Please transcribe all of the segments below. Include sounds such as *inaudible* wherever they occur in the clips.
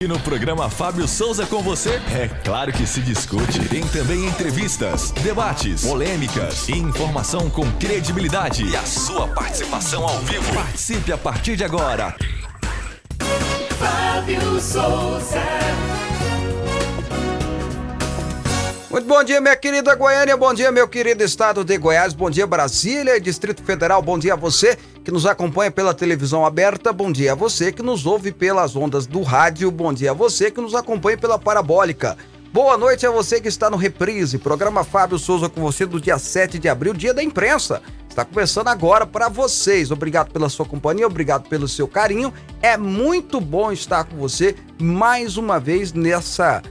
E no programa Fábio Souza com você, é claro que se discute. Tem também entrevistas, debates, polêmicas e informação com credibilidade. E a sua participação ao vivo. Participe a partir de agora. Fábio Souza. Muito bom dia, minha querida Goiânia, bom dia, meu querido estado de Goiás, bom dia, Brasília e Distrito Federal, bom dia a você que nos acompanha pela televisão aberta, bom dia a você que nos ouve pelas ondas do rádio, bom dia a você que nos acompanha pela parabólica. Boa noite a você que está no Reprise, programa Fábio Souza com você do dia 7 de abril, dia da imprensa. Está começando agora para vocês. Obrigado pela sua companhia, obrigado pelo seu carinho. É muito bom estar com você mais uma vez nessa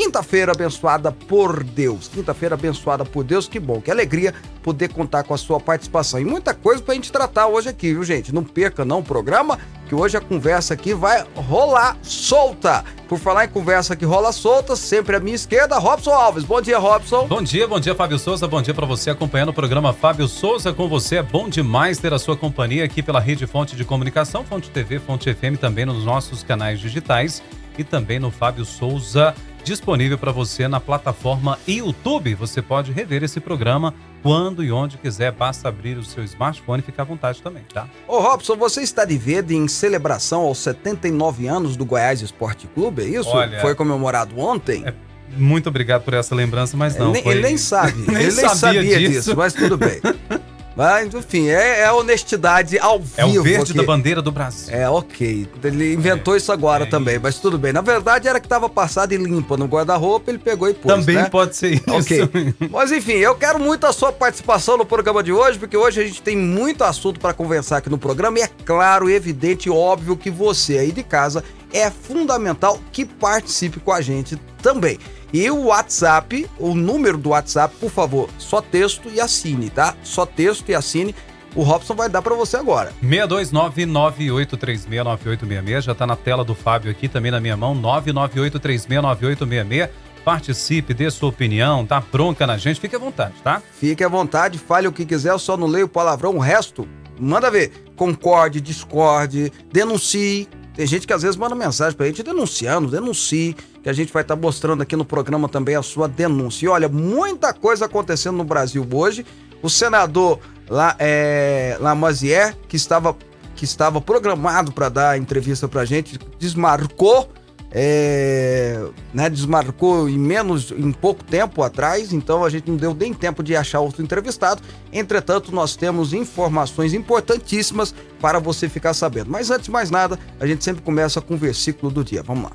Quinta-feira abençoada por Deus. Quinta-feira abençoada por Deus. Que bom, que alegria poder contar com a sua participação. E muita coisa pra gente tratar hoje aqui, viu, gente? Não perca não o programa, que hoje a conversa aqui vai rolar solta. Por falar em conversa que rola solta, sempre à minha esquerda, Robson Alves. Bom dia, Robson. Bom dia, bom dia, Fábio Souza. Bom dia para você acompanhando o programa Fábio Souza com você. É bom demais ter a sua companhia aqui pela Rede Fonte de Comunicação, Fonte TV, Fonte FM, também nos nossos canais digitais e também no Fábio Souza disponível para você na plataforma YouTube. Você pode rever esse programa quando e onde quiser, basta abrir o seu smartphone e ficar à vontade também, tá? Ô Robson, você está de verde em celebração aos 79 anos do Goiás Esporte Clube, é isso? Olha, Foi comemorado ontem? É, muito obrigado por essa lembrança, mas não. Ele, foi... ele nem sabe, *laughs* nem ele nem sabia, disso. disso, mas tudo bem. *laughs* Mas, enfim, é, é honestidade ao vivo. É o verde da bandeira do Brasil. É, ok. Ele inventou é, isso agora é também, isso. mas tudo bem. Na verdade, era que estava passado e limpa no guarda-roupa, ele pegou e pôs, Também né? pode ser *laughs* isso. Ok. mas, enfim, eu quero muito a sua participação no programa de hoje, porque hoje a gente tem muito assunto para conversar aqui no programa e é claro, evidente e óbvio que você aí de casa é fundamental que participe com a gente também. E o WhatsApp, o número do WhatsApp, por favor, só texto e assine, tá? Só texto e assine. O Robson vai dar para você agora. 62998369866 já tá na tela do Fábio aqui, também na minha mão, 998369866. Participe, dê sua opinião, tá bronca na gente, fique à vontade, tá? Fique à vontade, fale o que quiser, eu só não leio palavrão, o resto, manda ver. Concorde, discorde, denuncie, tem gente que às vezes manda mensagem pra gente denunciando, denuncie, que a gente vai estar tá mostrando aqui no programa também a sua denúncia. E olha, muita coisa acontecendo no Brasil hoje. O senador lá, é, Lamazier, que estava, que estava programado para dar entrevista pra gente, desmarcou é, né, desmarcou em menos, em pouco tempo atrás, então a gente não deu nem tempo de achar outro entrevistado. Entretanto, nós temos informações importantíssimas para você ficar sabendo. Mas antes de mais nada, a gente sempre começa com o versículo do dia. Vamos lá.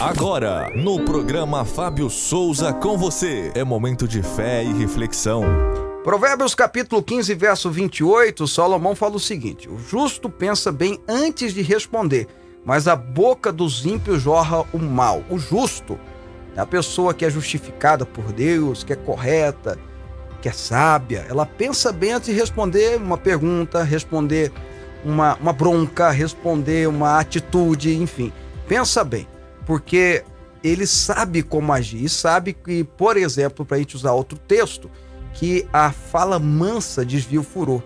Agora, no programa Fábio Souza com você, é momento de fé e reflexão. Provérbios capítulo 15, verso 28, Salomão fala o seguinte: O justo pensa bem antes de responder mas a boca dos ímpios jorra o mal. O justo é a pessoa que é justificada por Deus, que é correta, que é sábia. Ela pensa bem antes de responder uma pergunta, responder uma, uma bronca, responder uma atitude, enfim. Pensa bem, porque ele sabe como agir e sabe que, por exemplo, para a gente usar outro texto, que a fala mansa desvia o furor.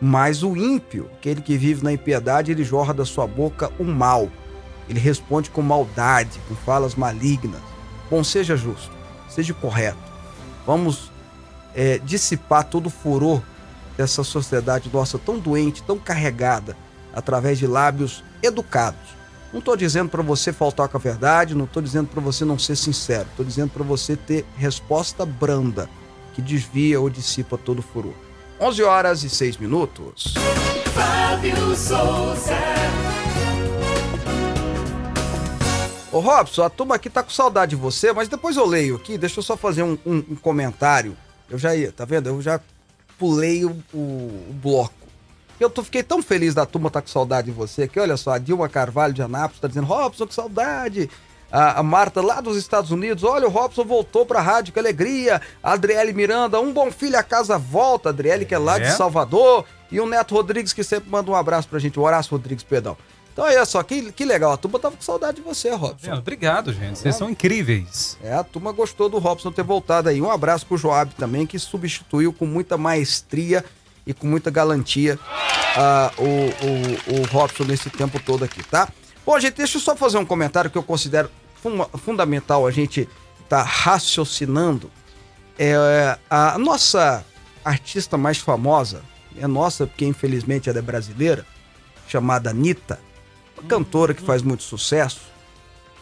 Mas o ímpio, aquele que vive na impiedade, ele jorra da sua boca o mal. Ele responde com maldade, com falas malignas. Bom, seja justo, seja correto. Vamos é, dissipar todo o furor dessa sociedade nossa tão doente, tão carregada, através de lábios educados. Não estou dizendo para você faltar com a verdade, não estou dizendo para você não ser sincero, estou dizendo para você ter resposta branda, que desvia ou dissipa todo o furor. 11 horas e 6 minutos. Fábio Souza. Ô Robson, a turma aqui tá com saudade de você, mas depois eu leio aqui, deixa eu só fazer um, um, um comentário. Eu já ia, tá vendo? Eu já pulei o, o, o bloco. Eu tô, fiquei tão feliz da turma tá com saudade de você que, olha só, a Dilma Carvalho de Anápolis tá dizendo, Robson, que saudade. A, Marta lá dos Estados Unidos, olha, o Robson voltou pra rádio, que alegria. A Adriele Miranda, um bom filho a casa volta. A Adriele, que é lá é. de Salvador. E o Neto Rodrigues, que sempre manda um abraço pra gente, o Horácio Rodrigues, perdão. Então olha só, que, que legal. A turma tava com saudade de você, Robson. É, obrigado, gente. Vocês é. são incríveis. É, a turma gostou do Robson ter voltado aí. Um abraço pro Joab também, que substituiu com muita maestria e com muita galantia uh, o, o, o Robson nesse tempo todo aqui, tá? Bom, gente, deixa eu só fazer um comentário que eu considero fun fundamental a gente tá raciocinando. É, a nossa artista mais famosa, é nossa, porque infelizmente ela é brasileira, chamada Anitta, uma cantora que faz muito sucesso,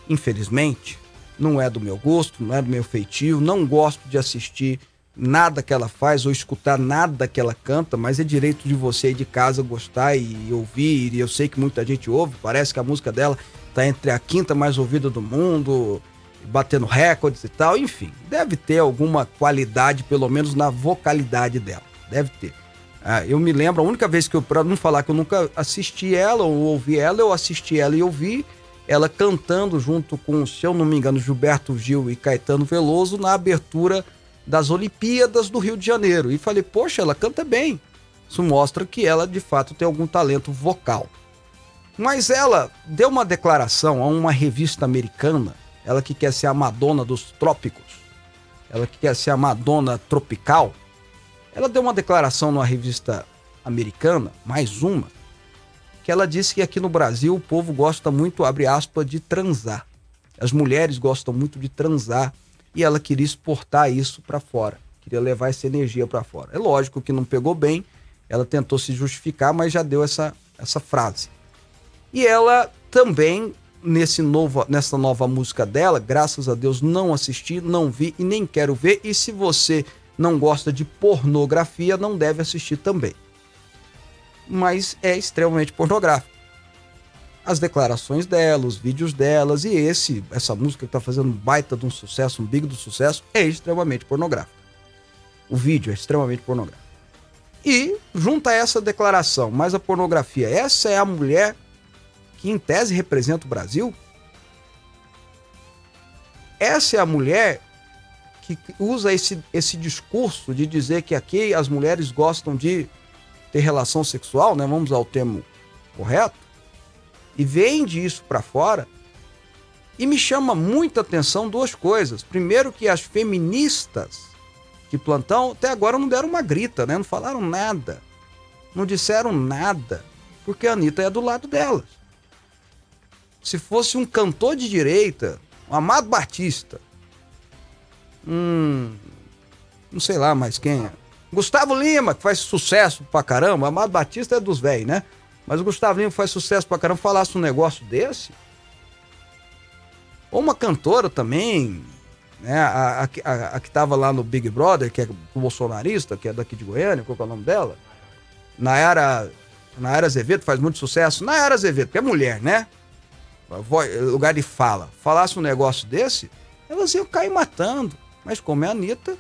infelizmente, não é do meu gosto, não é do meu feitio, não gosto de assistir nada que ela faz ou escutar nada que ela canta, mas é direito de você de casa gostar e ouvir, e eu sei que muita gente ouve, parece que a música dela tá entre a quinta mais ouvida do mundo, batendo recordes e tal, enfim, deve ter alguma qualidade, pelo menos na vocalidade dela, deve ter. Ah, eu me lembro, a única vez que eu, pra não falar que eu nunca assisti ela ou ouvi ela, eu assisti ela e ouvi ela cantando junto com, se eu não me engano, Gilberto Gil e Caetano Veloso na abertura das Olimpíadas do Rio de Janeiro. E falei, poxa, ela canta bem. Isso mostra que ela de fato tem algum talento vocal. Mas ela deu uma declaração a uma revista americana, ela que quer ser a Madonna dos trópicos, ela que quer ser a Madonna tropical. Ela deu uma declaração numa revista americana, mais uma, que ela disse que aqui no Brasil o povo gosta muito, abre aspas, de transar. As mulheres gostam muito de transar e ela queria exportar isso para fora, queria levar essa energia para fora. É lógico que não pegou bem, ela tentou se justificar, mas já deu essa, essa frase. E ela também, nesse novo, nessa nova música dela, graças a Deus não assisti, não vi e nem quero ver. E se você não gosta de pornografia, não deve assistir também. Mas é extremamente pornográfico as declarações dela, os vídeos delas e esse essa música que está fazendo um baita de um sucesso, um big do sucesso, é extremamente pornográfico. O vídeo é extremamente pornográfico. E junta essa declaração, mais a pornografia, essa é a mulher que em tese representa o Brasil? Essa é a mulher que usa esse, esse discurso de dizer que aqui as mulheres gostam de ter relação sexual, né? Vamos ao termo correto e vende isso para fora. E me chama muita atenção duas coisas. Primeiro que as feministas de plantão até agora não deram uma grita, né? Não falaram nada. Não disseram nada, porque a Anitta é do lado delas. Se fosse um cantor de direita, um Amado Batista, um não sei lá mais quem é. Gustavo Lima, que faz sucesso pra caramba. Amado Batista é dos velhos, né? Mas o Gustavinho faz sucesso pra caramba, falasse um negócio desse. Ou uma cantora também, né? A, a, a, a que tava lá no Big Brother, que é bolsonarista, que é daqui de Goiânia, qual é o nome dela? Nayara, Nayara Azevedo faz muito sucesso. Nayara Azevedo, porque é mulher, né? Lugar de fala. Falasse um negócio desse, elas iam cair matando. Mas como é a Anitta,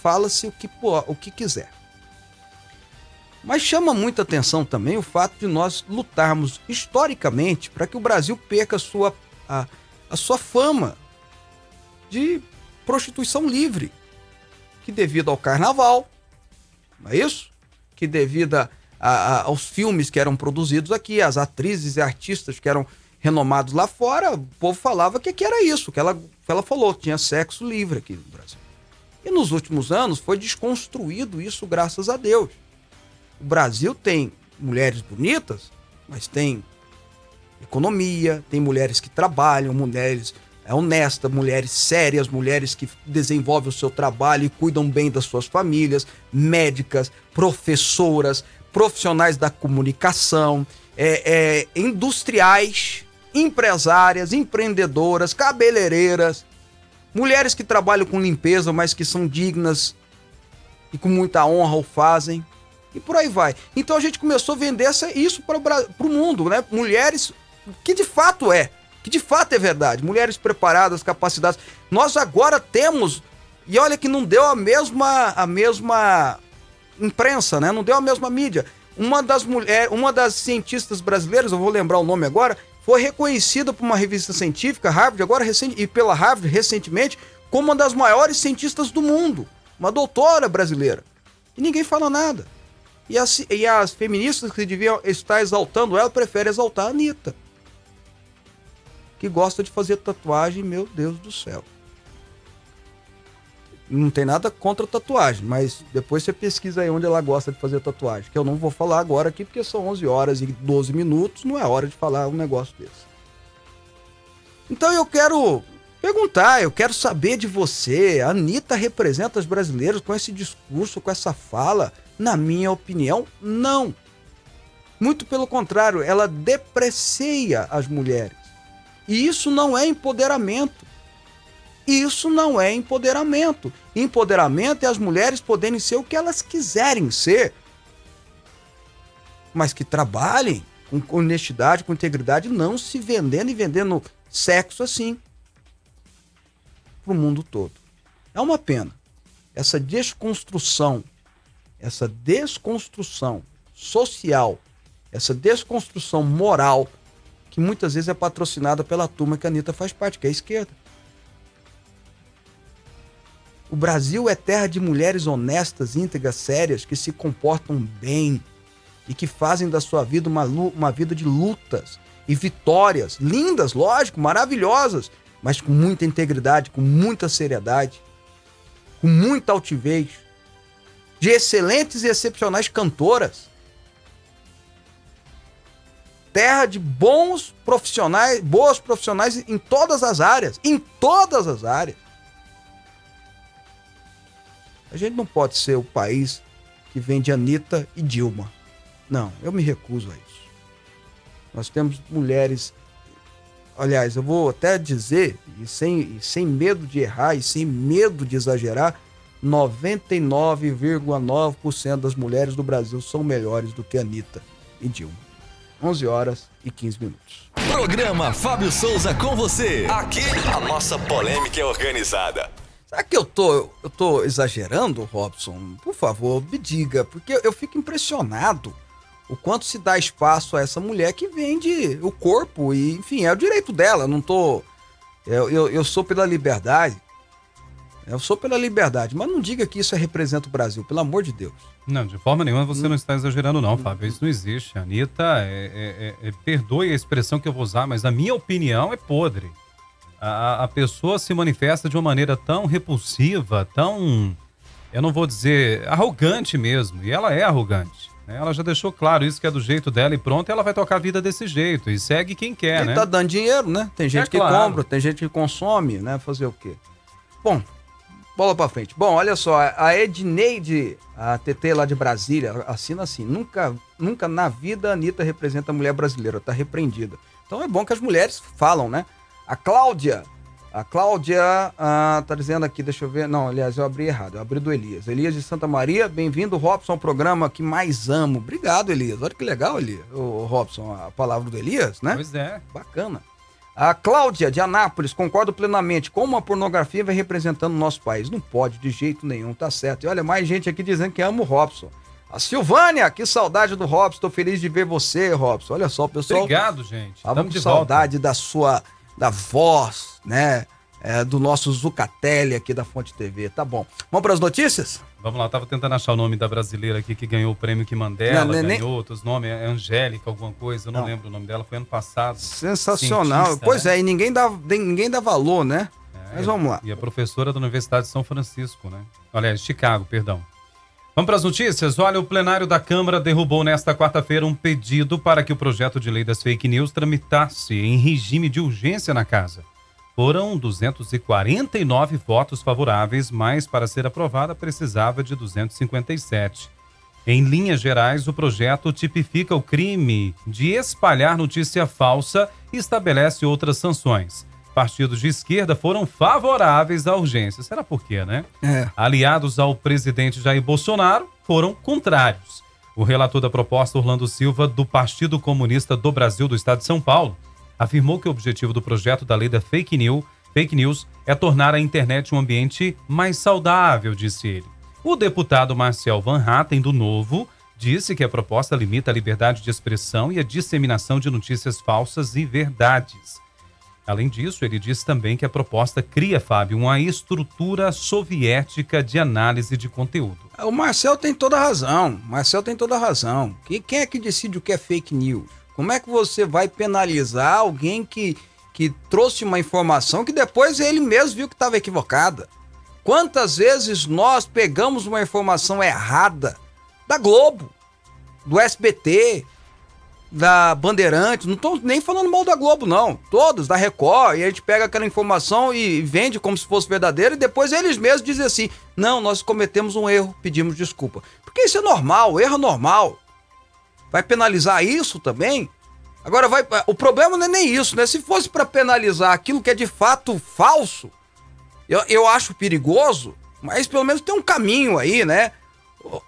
fala-se o que, o que quiser. Mas chama muita atenção também o fato de nós lutarmos historicamente para que o Brasil perca a sua, a, a sua fama de prostituição livre, que devido ao carnaval, não é isso? Que devido a, a, aos filmes que eram produzidos aqui, as atrizes e artistas que eram renomados lá fora, o povo falava que, que era isso, que ela, que ela falou, tinha sexo livre aqui no Brasil. E nos últimos anos foi desconstruído isso, graças a Deus. O Brasil tem mulheres bonitas, mas tem economia, tem mulheres que trabalham, mulheres é, honestas, mulheres sérias, mulheres que desenvolvem o seu trabalho e cuidam bem das suas famílias, médicas, professoras, profissionais da comunicação, é, é, industriais, empresárias, empreendedoras, cabeleireiras, mulheres que trabalham com limpeza, mas que são dignas e com muita honra o fazem e por aí vai. Então a gente começou a vender essa, isso para o mundo, né? Mulheres, que de fato é, que de fato é verdade. Mulheres preparadas, capacitadas. Nós agora temos, e olha que não deu a mesma, a mesma imprensa, né? Não deu a mesma mídia. Uma das mulheres, uma das cientistas brasileiras, eu vou lembrar o nome agora, foi reconhecida por uma revista científica, Harvard, agora recente, e pela Harvard recentemente, como uma das maiores cientistas do mundo. Uma doutora brasileira. E ninguém fala nada. E as, e as feministas que deviam estar exaltando ela preferem exaltar a Anitta. Que gosta de fazer tatuagem, meu Deus do céu. Não tem nada contra tatuagem, mas depois você pesquisa aí onde ela gosta de fazer tatuagem. Que eu não vou falar agora aqui, porque são 11 horas e 12 minutos, não é hora de falar um negócio desse. Então eu quero perguntar, eu quero saber de você. A Anitta representa os brasileiros com esse discurso, com essa fala? Na minha opinião, não. Muito pelo contrário, ela deprecia as mulheres. E isso não é empoderamento. Isso não é empoderamento. Empoderamento é as mulheres poderem ser o que elas quiserem ser, mas que trabalhem com honestidade, com integridade, não se vendendo e vendendo sexo assim para o mundo todo. É uma pena. Essa desconstrução, essa desconstrução social, essa desconstrução moral, que muitas vezes é patrocinada pela turma que a Anitta faz parte, que é a esquerda. O Brasil é terra de mulheres honestas, íntegras, sérias, que se comportam bem e que fazem da sua vida uma, uma vida de lutas e vitórias, lindas, lógico, maravilhosas, mas com muita integridade, com muita seriedade, com muita altivez, de excelentes e excepcionais cantoras. Terra de bons profissionais, boas profissionais em todas as áreas, em todas as áreas. A gente não pode ser o país que vende Anitta e Dilma. Não, eu me recuso a isso. Nós temos mulheres. Aliás, eu vou até dizer, e sem, e sem medo de errar e sem medo de exagerar, 99,9% das mulheres do Brasil são melhores do que Anitta e Dilma. 11 horas e 15 minutos. Programa Fábio Souza com você. Aqui a nossa polêmica é organizada. Será que eu tô, eu tô exagerando, Robson? Por favor, me diga, porque eu fico impressionado o quanto se dá espaço a essa mulher que vende o corpo e, enfim, é o direito dela. não tô. Eu, eu, eu sou pela liberdade. Eu sou pela liberdade, mas não diga que isso é representa o Brasil, pelo amor de Deus. Não, de forma nenhuma você não, não está exagerando, não, Fábio. Isso não existe. Anitta, é, é, é, perdoe a expressão que eu vou usar, mas a minha opinião é podre a, a pessoa se manifesta de uma maneira tão repulsiva, tão, eu não vou dizer, arrogante mesmo. E ela é arrogante. Né? Ela já deixou claro isso que é do jeito dela e pronto, ela vai tocar a vida desse jeito. E segue quem quer, Ele né? tá dando dinheiro, né? Tem gente é que claro. compra, tem gente que consome, né? Fazer o quê? Bom, bola pra frente. Bom, olha só, a Edneide, a TT lá de Brasília, assina assim: nunca, nunca na vida a Anitta representa a mulher brasileira, tá repreendida. Então é bom que as mulheres falam, né? A Cláudia. A Cláudia ah, tá dizendo aqui, deixa eu ver. Não, aliás, eu abri errado. Eu abri do Elias. Elias de Santa Maria, bem-vindo, Robson, ao programa que mais amo. Obrigado, Elias. Olha que legal, Elias. O Robson, a palavra do Elias, né? Pois é. Bacana. A Cláudia de Anápolis, concordo plenamente. Como a pornografia vai representando o nosso país? Não pode, de jeito nenhum, tá certo. E olha, mais gente aqui dizendo que ama o Robson. A Silvânia, que saudade do Robson. Tô feliz de ver você, Robson. Olha só, pessoal. Obrigado, gente. Tava com saudade volta. da sua da voz, né? É, do nosso Zucatelli aqui da Fonte TV. Tá bom. Vamos para as notícias? Vamos lá, tava tentando achar o nome da brasileira aqui que ganhou o prêmio que Mandela, não, ganhou nem... outros nomes, é Angélica, alguma coisa, eu não, não, lembro o nome dela, foi ano passado. Sensacional. Cientista, pois né? é, e ninguém dá, ninguém dá valor, né? É, Mas vamos lá. E a professora da Universidade de São Francisco, né? Olha, Chicago, perdão. Vamos para as notícias? Olha, o plenário da Câmara derrubou nesta quarta-feira um pedido para que o projeto de lei das fake news tramitasse em regime de urgência na casa. Foram 249 votos favoráveis, mas para ser aprovada precisava de 257. Em linhas gerais, o projeto tipifica o crime de espalhar notícia falsa e estabelece outras sanções partidos de esquerda foram favoráveis à urgência. Será por quê, né? É. Aliados ao presidente Jair Bolsonaro foram contrários. O relator da proposta, Orlando Silva, do Partido Comunista do Brasil do Estado de São Paulo, afirmou que o objetivo do projeto da lei da fake news, fake news é tornar a internet um ambiente mais saudável, disse ele. O deputado Marcel Van Hatten, do Novo, disse que a proposta limita a liberdade de expressão e a disseminação de notícias falsas e verdades. Além disso, ele diz também que a proposta cria, Fábio, uma estrutura soviética de análise de conteúdo. O Marcel tem toda a razão. Marcel tem toda a razão. Quem é que decide o que é fake news? Como é que você vai penalizar alguém que, que trouxe uma informação que depois ele mesmo viu que estava equivocada? Quantas vezes nós pegamos uma informação errada da Globo, do SBT, da Bandeirantes, não tô nem falando mal da Globo, não. Todos, da Record, e a gente pega aquela informação e vende como se fosse verdadeira, e depois eles mesmos dizem assim: não, nós cometemos um erro, pedimos desculpa. Porque isso é normal, erro é normal. Vai penalizar isso também? Agora vai. O problema não é nem isso, né? Se fosse para penalizar aquilo que é de fato falso, eu, eu acho perigoso, mas pelo menos tem um caminho aí, né?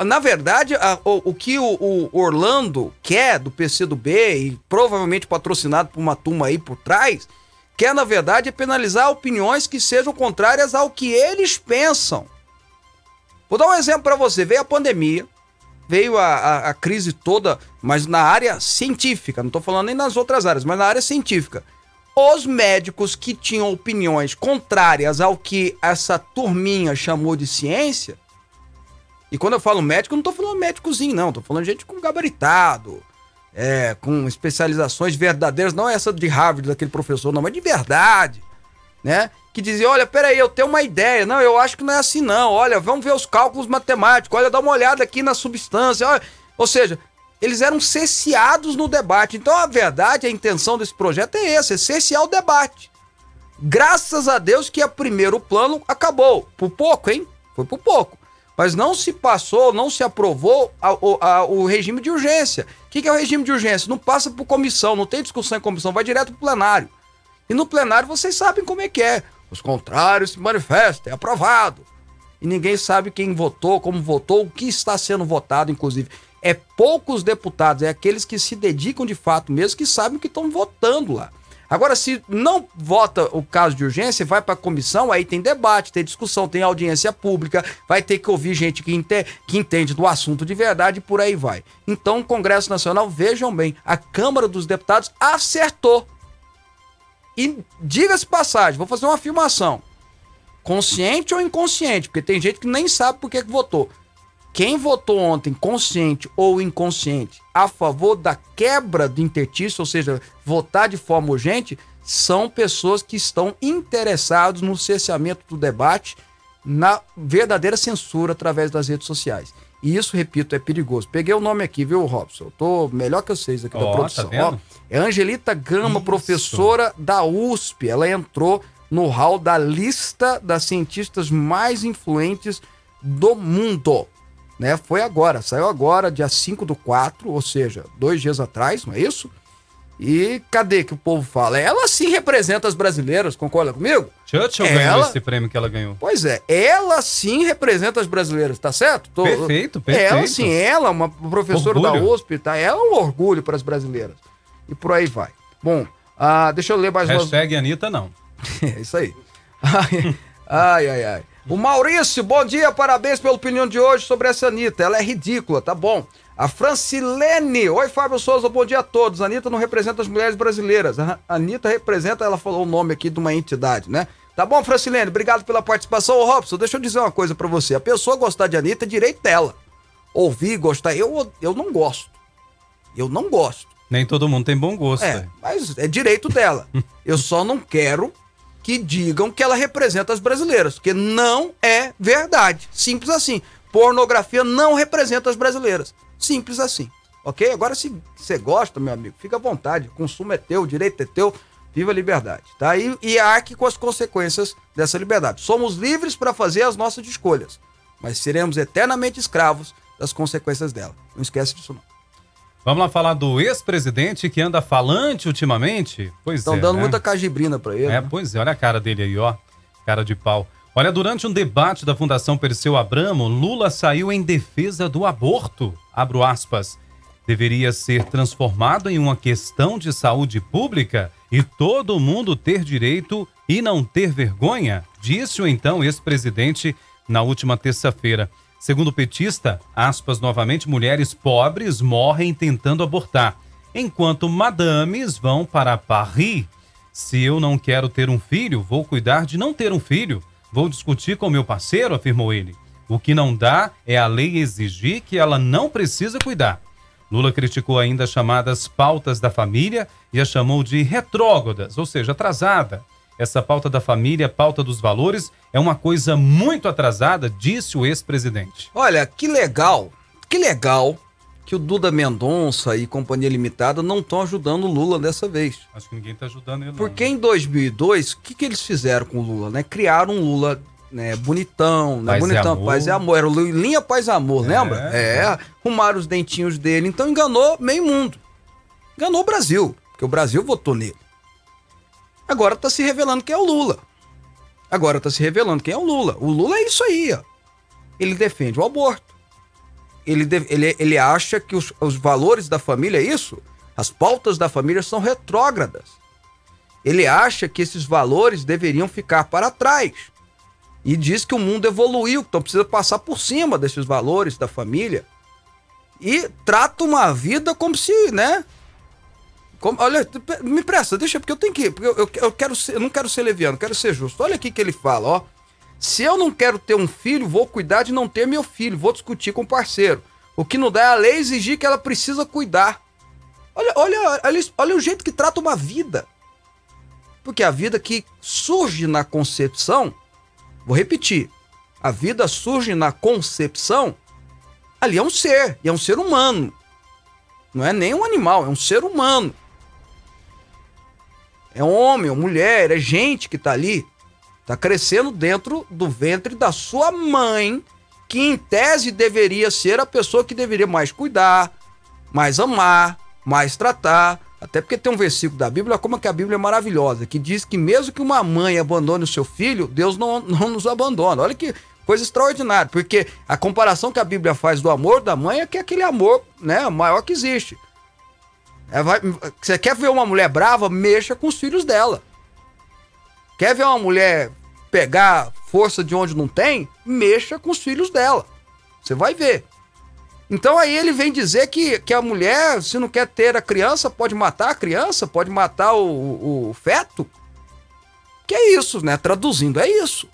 Na verdade, a, o, o, que o, o, Orlando quer do PC do B, e provavelmente patrocinado por uma turma aí por trás, quer, na verdade, é penalizar opiniões que sejam contrárias ao que eles pensam. Vou dar um exemplo para você. Veio a pandemia, veio a, a, a, crise toda, mas na área científica, não estou falando nem nas outras áreas, mas na área científica. Os médicos que tinham opiniões contrárias ao que essa turminha chamou de ciência, e quando eu falo médico, não tô falando médicozinho, não. Tô falando gente com gabaritado, é, com especializações verdadeiras, não essa de Harvard, daquele professor, não, mas de verdade, né? Que dizia, olha, peraí, eu tenho uma ideia. Não, eu acho que não é assim, não. Olha, vamos ver os cálculos matemáticos. Olha, dá uma olhada aqui na substância. Olha. Ou seja, eles eram cesseados no debate. Então, a verdade, a intenção desse projeto é essa, é cessear o debate. Graças a Deus que a primeiro plano acabou. Por pouco, hein? Foi por pouco mas não se passou, não se aprovou a, a, a, o regime de urgência. O que, que, é o regime de urgência? Não passa por comissão, não tem discussão em comissão, vai direto pro plenário. E no plenário vocês sabem como é que é. Os contrários se manifestam, é aprovado. E ninguém sabe quem votou, como votou, o que está sendo votado, inclusive. É poucos deputados, é aqueles que se dedicam de fato mesmo, que sabem o que estão votando lá. Agora, se não vota o caso de urgência, vai para a comissão, aí tem debate, tem discussão, tem audiência pública, vai ter que ouvir gente que, ente que entende do assunto de verdade e por aí vai. Então, o Congresso Nacional, vejam bem, a Câmara dos Deputados acertou. E diga-se passagem, vou fazer uma afirmação. Consciente ou inconsciente, porque tem gente que nem sabe por que, votou. Quem votou ontem, consciente ou inconsciente, a favor da quebra do intertício, ou seja, votar de forma urgente, são pessoas que estão interessados no cesseamento do debate, na verdadeira censura através das redes sociais. E isso, repito, é perigoso. Peguei o nome aqui, viu, Robson? Eu tô melhor que vocês aqui oh, da produção. Tá Ó, é Angelita Gama, isso. professora da USP. Ela entrou no hall da lista das cientistas mais influentes do mundo né? Foi agora, saiu agora, dia 5 do 4, ou seja, dois dias atrás, não é isso? E cadê que o povo fala? Ela sim representa as brasileiras, concorda comigo? Churchill ela... ganhou esse prêmio que ela ganhou. Pois é, ela sim representa as brasileiras, tá certo? Tô... Perfeito, perfeito. Ela sim, ela, uma professora orgulho. da USP, tá? Ela é um orgulho para as brasileiras. E por aí vai. Bom, ah, deixa eu ler mais Hashtag umas... Anitta não. *laughs* é isso aí. Ai, ai, ai. ai. O Maurício, bom dia, parabéns pela opinião de hoje sobre essa Anitta. Ela é ridícula, tá bom. A Francilene, oi Fábio Souza, bom dia a todos. A Anitta não representa as mulheres brasileiras. A Anitta representa, ela falou o nome aqui de uma entidade, né? Tá bom, Francilene, obrigado pela participação. Ô Robson, deixa eu dizer uma coisa para você. A pessoa gostar de Anitta é direito dela. Ouvir, gostar, eu, eu não gosto. Eu não gosto. Nem todo mundo tem bom gosto. É, mas é direito dela. *laughs* eu só não quero que digam que ela representa as brasileiras, porque não é verdade. Simples assim. Pornografia não representa as brasileiras. Simples assim. Ok? Agora, se você gosta, meu amigo, fica à vontade. O consumo é teu, o direito é teu. Viva a liberdade, tá? E, e arque com as consequências dessa liberdade. Somos livres para fazer as nossas escolhas, mas seremos eternamente escravos das consequências dela. Não esquece disso não. Vamos lá falar do ex-presidente que anda falante ultimamente? Pois Estão é. Estão dando né? muita cajibrina para ele. É, né? pois é, olha a cara dele aí, ó. Cara de pau. Olha, durante um debate da Fundação Perseu Abramo, Lula saiu em defesa do aborto. Abro aspas. Deveria ser transformado em uma questão de saúde pública e todo mundo ter direito e não ter vergonha, disse o então ex-presidente na última terça-feira. Segundo o petista, aspas novamente, mulheres pobres morrem tentando abortar, enquanto madames vão para Paris. Se eu não quero ter um filho, vou cuidar de não ter um filho. Vou discutir com meu parceiro, afirmou ele. O que não dá é a lei exigir que ela não precisa cuidar. Lula criticou ainda as chamadas pautas da família e a chamou de retrógradas, ou seja, atrasada essa pauta da família, pauta dos valores, é uma coisa muito atrasada, disse o ex-presidente. Olha, que legal, que legal que o Duda Mendonça e Companhia Limitada não estão ajudando o Lula dessa vez. Acho que ninguém tá ajudando ele. Porque não. em 2002, o que, que eles fizeram com o Lula? Né? Criaram um Lula né, bonitão, né? Paz e bonitão, amor. paz e amor. Era o linha paz e amor, É, lembra? é. É, arrumaram os dentinhos dele. Então enganou meio mundo. Enganou o Brasil, porque o Brasil votou nele. Agora tá se revelando quem é o Lula. Agora tá se revelando quem é o Lula. O Lula é isso aí, ó. Ele defende o aborto. Ele, de- ele, ele acha que os, os valores da família é isso? As pautas da família são retrógradas. Ele acha que esses valores deveriam ficar para trás. E diz que o mundo evoluiu, então precisa passar por cima desses valores da família. E trata uma vida como se, né? Como- olha, me presta, deixa, porque eu tenho que. Porque eu, eu, eu quero ser, eu não quero ser leviano, quero ser justo. Olha aqui que ele fala, ó. Se eu não quero ter um filho, vou cuidar de não ter meu filho, vou discutir com o parceiro. O que não dá é a lei exigir que ela precisa cuidar. Olha, olha, olha, olha o jeito que trata uma vida. Porque a vida que surge na concepção, vou repetir, a vida surge na concepção, ali é um ser, e é um ser humano. Não é nem um animal, é um ser humano. É homem, é mulher, é gente que tá ali. Tá crescendo dentro do ventre da sua mãe, que em tese deveria ser a pessoa que deveria mais cuidar, mais amar, mais tratar. Até porque tem um versículo da Bíblia, como é que a Bíblia é maravilhosa, que diz que mesmo que uma mãe abandone o seu filho, Deus não, não nos abandona. Olha que coisa extraordinária, porque a comparação que a Bíblia faz do amor da mãe é que é aquele amor né, maior que existe. É, vai- você quer ver uma mulher brava? Mexa com os filhos dela. Quer ver uma mulher pegar força de onde não tem? Mexa com os filhos dela. Você vai ver. Então aí ele vem dizer que, que a mulher, se não quer ter a criança, pode matar a criança, pode matar o, o, o feto. Que é isso, né? Traduzindo, é isso.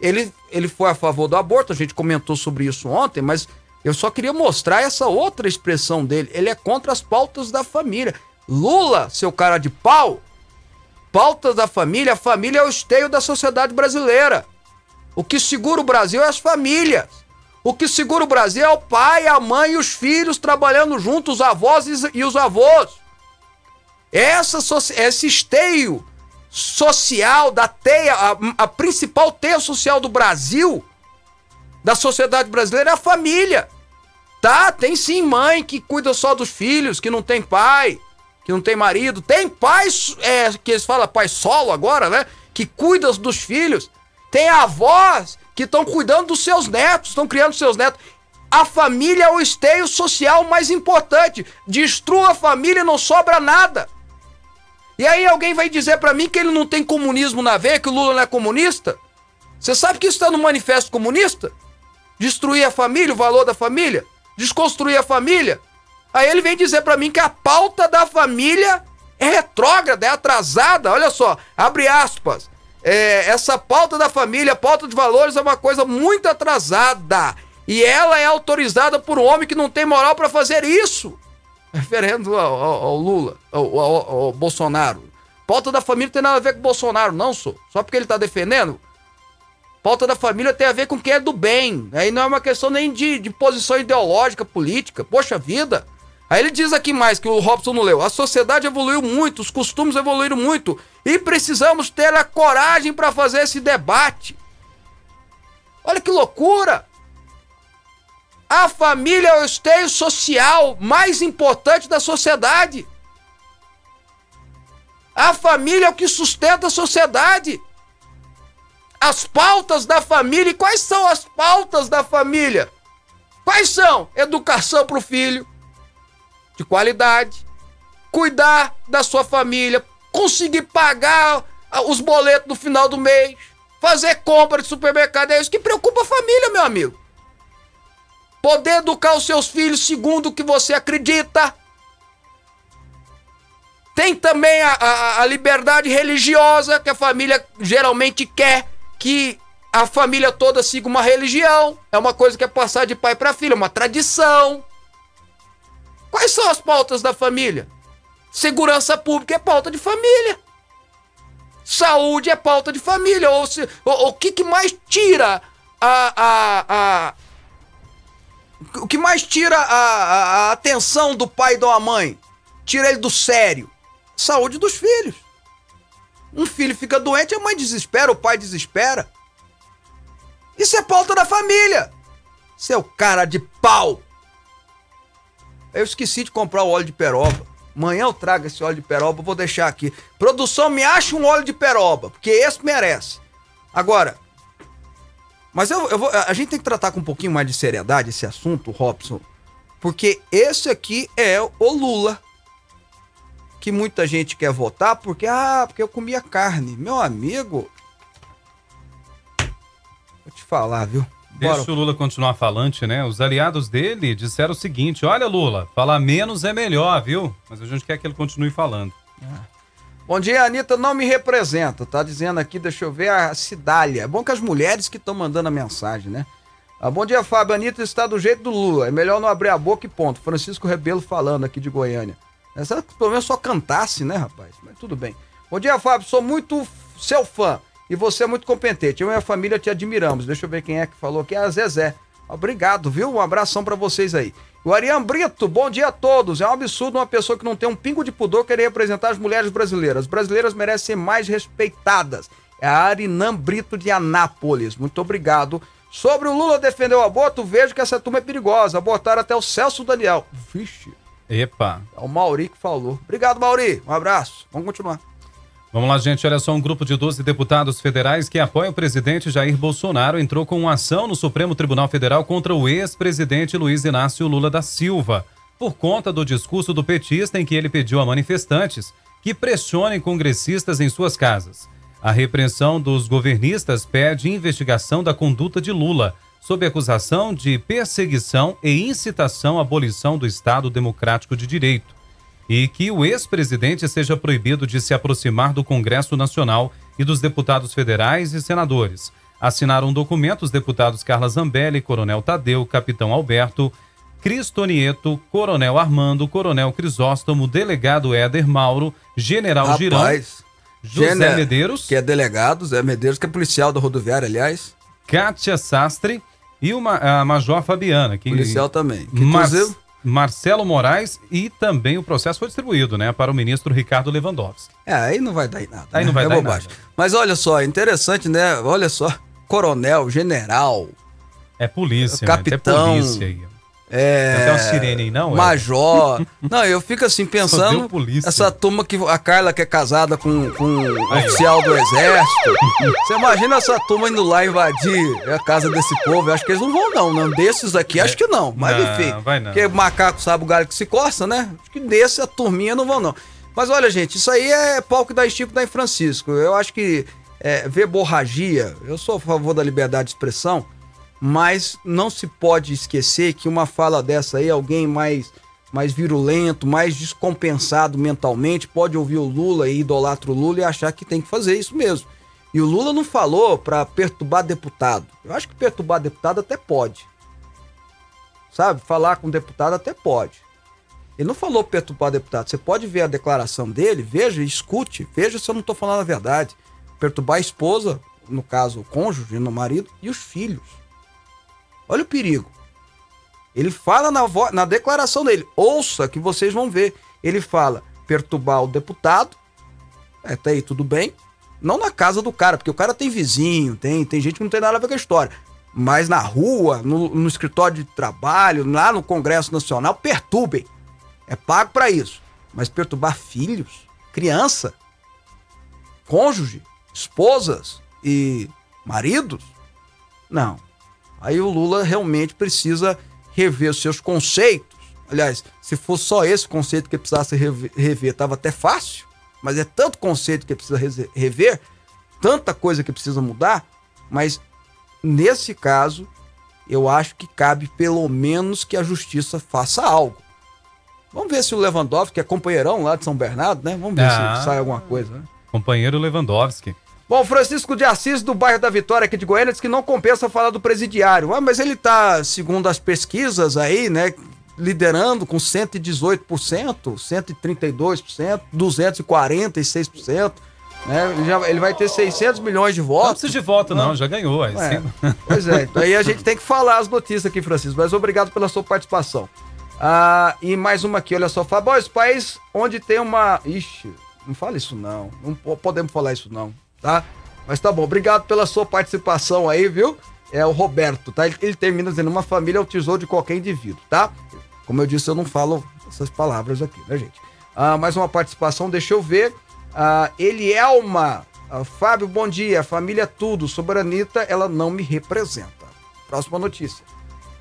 Ele, ele foi a favor do aborto, a gente comentou sobre isso ontem, mas eu só queria mostrar essa outra expressão dele. Ele é contra as pautas da família. Lula, seu cara de pau, pautas da família, a família é o esteio da sociedade brasileira. O que segura o Brasil é as famílias. O que segura o Brasil é o pai, a mãe e os filhos trabalhando juntos, os avós e os avós. Essa, esse esteio social da teia, a, a principal teia social do Brasil, da sociedade brasileira, é a família. Tá, tem sim mãe que cuida só dos filhos, que não tem pai, que não tem marido. Tem pais, é, que eles falam pai solo agora, né? Que cuida dos filhos. Tem avós que estão cuidando dos seus netos, estão criando seus netos. A família é o esteio social mais importante. Destrua a família e não sobra nada. E aí alguém vai dizer pra mim que ele não tem comunismo na veia, que o Lula não é comunista? Você sabe que está no manifesto comunista? Destruir a família, o valor da família? Desconstruir a família? Aí ele vem dizer pra mim que a pauta da família é retrógrada, é atrasada. Olha só, abre aspas. É, essa pauta da família, pauta de valores é uma coisa muito atrasada. E ela é autorizada por um homem que não tem moral pra fazer isso. *laughs* Referendo ao, ao- ao Lula, ao, ao- Bolsonaro. Pauta da família tem nada a ver com Bolsonaro, não, sou. Só porque ele tá defendendo. Pauta da família tem a ver com quem é do bem. Aí não é uma questão nem de, de posição ideológica, política. Poxa vida. Aí ele diz aqui mais que o Robson não leu. A sociedade evoluiu muito, os costumes evoluíram muito. E precisamos ter a coragem para fazer esse debate. Olha que loucura! A família é o esteio social mais importante da sociedade. A família é o que sustenta a sociedade. As pautas da família. E quais são as pautas da família? Quais são? Educação para o filho, de qualidade, cuidar da sua família, conseguir pagar ah, os boletos no final do mês, fazer compra de supermercado. É isso que preocupa a família, meu amigo. Poder educar os seus filhos segundo o que você acredita. Tem também a, a- a liberdade religiosa, que a família geralmente quer que a família toda siga uma religião. É uma coisa que é passar de pai para filho, é uma tradição. Quais são as pautas da família? Segurança pública é pauta de família. Saúde é pauta de família. Ou se, o, o que, que mais tira a, a, a o que mais tira a, a atenção do pai e da mãe? Tira ele do sério. Saúde dos filhos. Um filho fica doente, a mãe desespera, o pai desespera. Isso é pauta da família. Seu cara de pau. Eu esqueci de comprar o óleo de peroba. Amanhã eu trago esse óleo de peroba, vou deixar aqui. Produção, me acha um óleo de peroba, porque esse merece. Agora, mas eu, eu vou, a gente tem que tratar com um pouquinho mais de seriedade esse assunto, Robson, porque esse aqui é o Lula. Que muita gente quer votar porque, ah, porque eu comia carne. Meu amigo, vou te falar, viu? Bora. Deixa o Lula continuar falante, né? Os aliados dele disseram o seguinte: olha, Lula, falar menos é melhor, viu? Mas a gente quer que ele continue falando. É. Bom dia, Anitta não me representa, tá dizendo aqui, deixa eu ver, a Cidália. É bom que as mulheres que estão mandando a mensagem, né? Ah, bom dia, Fábio. Anitta está do jeito do Lula. É melhor não abrir a boca e ponto. Francisco Rebelo falando aqui de Goiânia. Essa pelo menos só cantasse, né, rapaz? Mas tudo bem. Bom dia, Fábio. Sou muito seu fã. E você é muito competente. Eu e minha família te admiramos. Deixa eu ver quem é que falou aqui. É a Zezé. Obrigado, viu? Um abração para vocês aí. O Ariane Brito, bom dia a todos. É um absurdo uma pessoa que não tem um pingo de pudor querer representar as mulheres brasileiras. As brasileiras merecem ser mais respeitadas. É a Arinan Brito de Anápolis. Muito obrigado. Sobre o Lula defender o aborto, vejo que essa turma é perigosa. Abortaram até o Celso Daniel. Vixe. Epa. É o Mauri que falou. Obrigado, Mauri. Um abraço. Vamos continuar. Vamos lá, gente. Olha só, um grupo de 12 deputados federais que apoia o presidente Jair Bolsonaro entrou com uma ação no Supremo Tribunal Federal contra o ex-presidente Luiz Inácio Lula da Silva, por conta do discurso do petista em que ele pediu a manifestantes que pressionem congressistas em suas casas. A repreensão dos governistas pede investigação da conduta de Lula, sob acusação de perseguição e incitação à abolição do Estado Democrático de Direito e que o ex-presidente seja proibido de se aproximar do Congresso Nacional e dos deputados federais e senadores. Assinaram um documento os deputados Carla Zambelli, Coronel Tadeu, Capitão Alberto, Cristonieto, Coronel Armando, Coronel Crisóstomo, Delegado Éder Mauro, General Rapaz, Girão, José Gener... Medeiros, que é delegado, Zé Medeiros, que é policial da rodoviária, aliás. Kátia Sastre e o a Major Fabiana. Que, policial também. Que, inclusive... Marcelo Moraes e também o processo foi distribuído, né, para o ministro Ricardo Lewandowski. É, aí não vai dar em nada. Aí né? não vai é dar bobagem. Nada. Mas olha só, interessante, né? Olha só, coronel, general. É polícia, capitão. Né? polícia aí. É. Até uma sirene aí, não? Major. *laughs* não, eu fico assim pensando. Essa turma que. A Carla que é casada com, com um oficial do exército. *laughs* Você imagina essa turma indo lá invadir a casa desse povo? Eu acho que eles não vão, não. não desses aqui, acho que não. Mas não, enfim. Vai não. Porque macaco sabe o galho que se coça, né? Acho que desse a turminha não vão, não. Mas olha, gente, isso aí é pau que dá em Chico, dá em Francisco. Eu acho que é, ver borragia. Eu sou a favor da liberdade de expressão mas não se pode esquecer que uma fala dessa aí, alguém mais mais virulento, mais descompensado mentalmente, pode ouvir o Lula e idolatra o Lula e achar que tem que fazer isso mesmo. E o Lula não falou para perturbar deputado. Eu acho que perturbar deputado até pode. Sabe? Falar com deputado até pode. Ele não falou perturbar deputado. Você pode ver a declaração dele, veja, escute, veja se eu não estou falando a verdade. Perturbar a esposa, no caso o cônjuge, no marido, e os filhos. Olha o perigo. Ele fala na, na declaração dele, ouça que vocês vão ver. Ele fala perturbar o deputado, até aí tudo bem. Não na casa do cara, porque o cara tem vizinho, tem, tem gente que não tem nada a ver com a história. Mas na rua, no, no escritório de trabalho, lá no Congresso Nacional, perturbem. É pago para isso. Mas perturbar filhos, criança, cônjuge, esposas e maridos? Não. Aí o Lula realmente precisa rever os seus conceitos. Aliás, se fosse só esse conceito que precisasse rever, estava até fácil, mas é tanto conceito que precisa rever, tanta coisa que precisa mudar, mas nesse caso, eu acho que cabe pelo menos que a justiça faça algo. Vamos ver se o Lewandowski, que é companheirão lá de São Bernardo, né? Vamos ver ah, se sai alguma coisa, né? Companheiro Lewandowski. Bom, Francisco de Assis, do bairro da Vitória aqui de Goiânia, diz que não compensa falar do presidiário. Ah, mas ele está, segundo as pesquisas aí, né, liderando com 118%, 132%, 246%. Né? Ele, já, ele vai ter 600 milhões de Não votos. precisa de voto, não, Não. já ganhou. É. sim. *laughs* Pois é, então aí a gente tem que falar as notícias aqui, Francisco, mas obrigado pela sua participação. Ah, e mais uma aqui, olha só, Fábio, ó, esse país onde tem uma... Ixi, não fala isso não, não po- podemos falar isso não, tá? Mas tá bom, obrigado pela sua participação aí, viu? É o Roberto, tá? Ele, ele termina dizendo, uma família é o tesouro de qualquer indivíduo, tá? Como eu disse, eu não falo essas palavras aqui, né, gente? Ah, mais uma participação, deixa eu ver. Ah, Elielma, ah, Fábio, bom dia. Família é tudo. Sobre a Anitta, ela não me representa. Próxima notícia.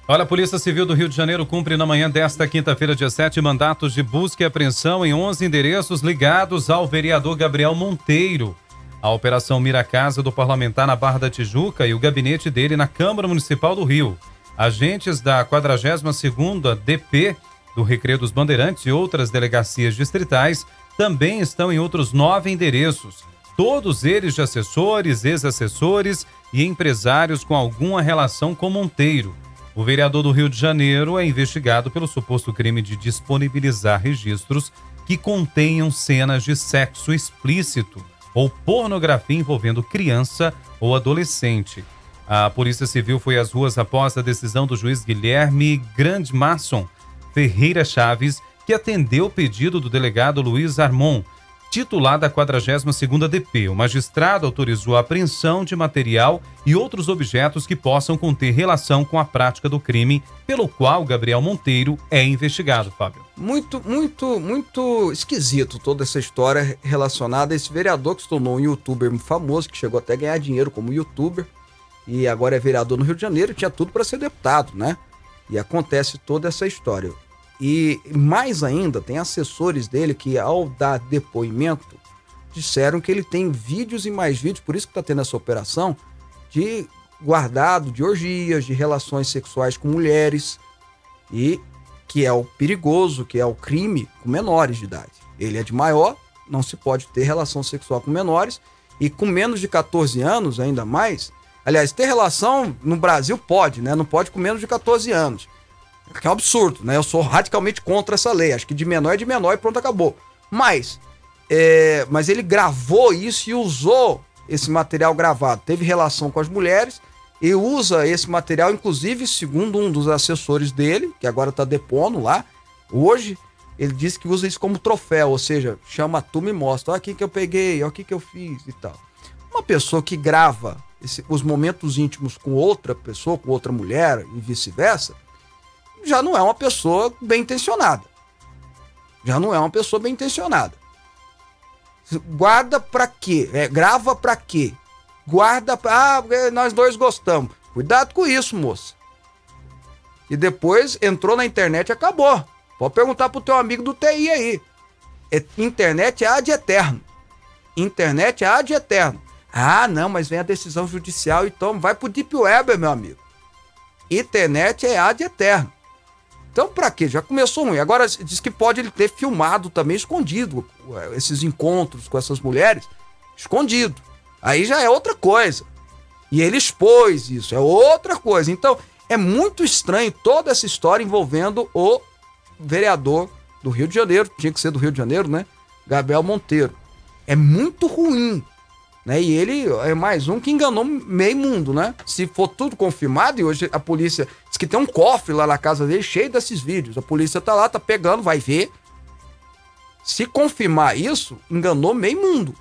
Olha, a Polícia Civil do Rio de Janeiro cumpre na manhã desta quinta-feira, dia 7, mandatos de busca e apreensão em 11 endereços ligados ao vereador Gabriel Monteiro. A Operação Mira Casa do parlamentar na Barra da Tijuca e o gabinete dele na Câmara Municipal do Rio. Agentes da 42ª DP do Recreio dos Bandeirantes e outras delegacias distritais também estão em outros nove endereços. Todos eles de assessores, ex-assessores e empresários com alguma relação com Monteiro. O vereador do Rio de Janeiro é investigado pelo suposto crime de disponibilizar registros que contenham cenas de sexo explícito ou pornografia envolvendo criança ou adolescente. A Polícia Civil foi às ruas após a decisão do juiz Guilherme Grandmasson Ferreira Chaves, que atendeu o pedido do delegado Luiz Armon, titular da 42ª DP. O magistrado autorizou a apreensão de material e outros objetos que possam conter relação com a prática do crime, pelo qual Gabriel Monteiro é investigado, Fábio. Muito, muito, muito esquisito toda essa história relacionada a esse vereador que se tornou um youtuber famoso, que chegou até a ganhar dinheiro como youtuber, e agora é vereador no Rio de Janeiro, tinha tudo para ser deputado, né? E acontece toda essa história. E mais ainda, tem assessores dele que, ao dar depoimento, disseram que ele tem vídeos e mais vídeos, por isso que está tendo essa operação, de guardado de orgias, de relações sexuais com mulheres, e que é o perigoso, que é o crime com menores de idade. Ele é de maior, não se pode ter relação sexual com menores, e com menos de 14 anos, ainda mais. Aliás, ter relação no Brasil pode, né? Não pode com menos de 14 anos. Que é um absurdo, né? Eu sou radicalmente contra essa lei. Acho que de menor é de menor e pronto, acabou. Mas, é, mas ele gravou isso e usou esse material gravado. Teve relação com as mulheres e usa esse material, inclusive, segundo um dos assessores dele, que agora tá depondo lá, hoje, ele disse que usa isso como troféu, ou seja, chama turma e mostra, olha aqui que eu peguei, olha aqui que eu fiz e tal. Uma pessoa que grava esse- os momentos íntimos com outra pessoa, com outra mulher e vice-versa, já não é uma pessoa bem intencionada. Já não é uma pessoa bem intencionada. Guarda pra quê? É, grava pra quê? Guarda. Ah, nós dois gostamos. Cuidado com isso, moça. E depois entrou na internet e acabou. Pode perguntar pro teu amigo do TI aí. É- internet é ad eterno. Internet é ad eterno. Ah, não, mas vem a decisão judicial, então vai pro Deep Web, meu amigo. Internet é ad eterno. Então, pra quê? Já começou ruim. Agora, diz que pode ele ter filmado também escondido ué, esses encontros com essas mulheres, escondido. Aí já é outra coisa. E ele expôs isso, é outra coisa. Então, é muito estranho toda essa história envolvendo o vereador do Rio de Janeiro, tinha que ser do Rio de Janeiro, né? Gabriel Monteiro. É muito ruim. Né? E ele é mais um que enganou meio mundo, né? Se for tudo confirmado, e hoje a polícia diz que tem um cofre lá na casa dele cheio desses vídeos. A polícia tá lá, tá pegando, vai ver. Se confirmar isso, enganou meio mundo.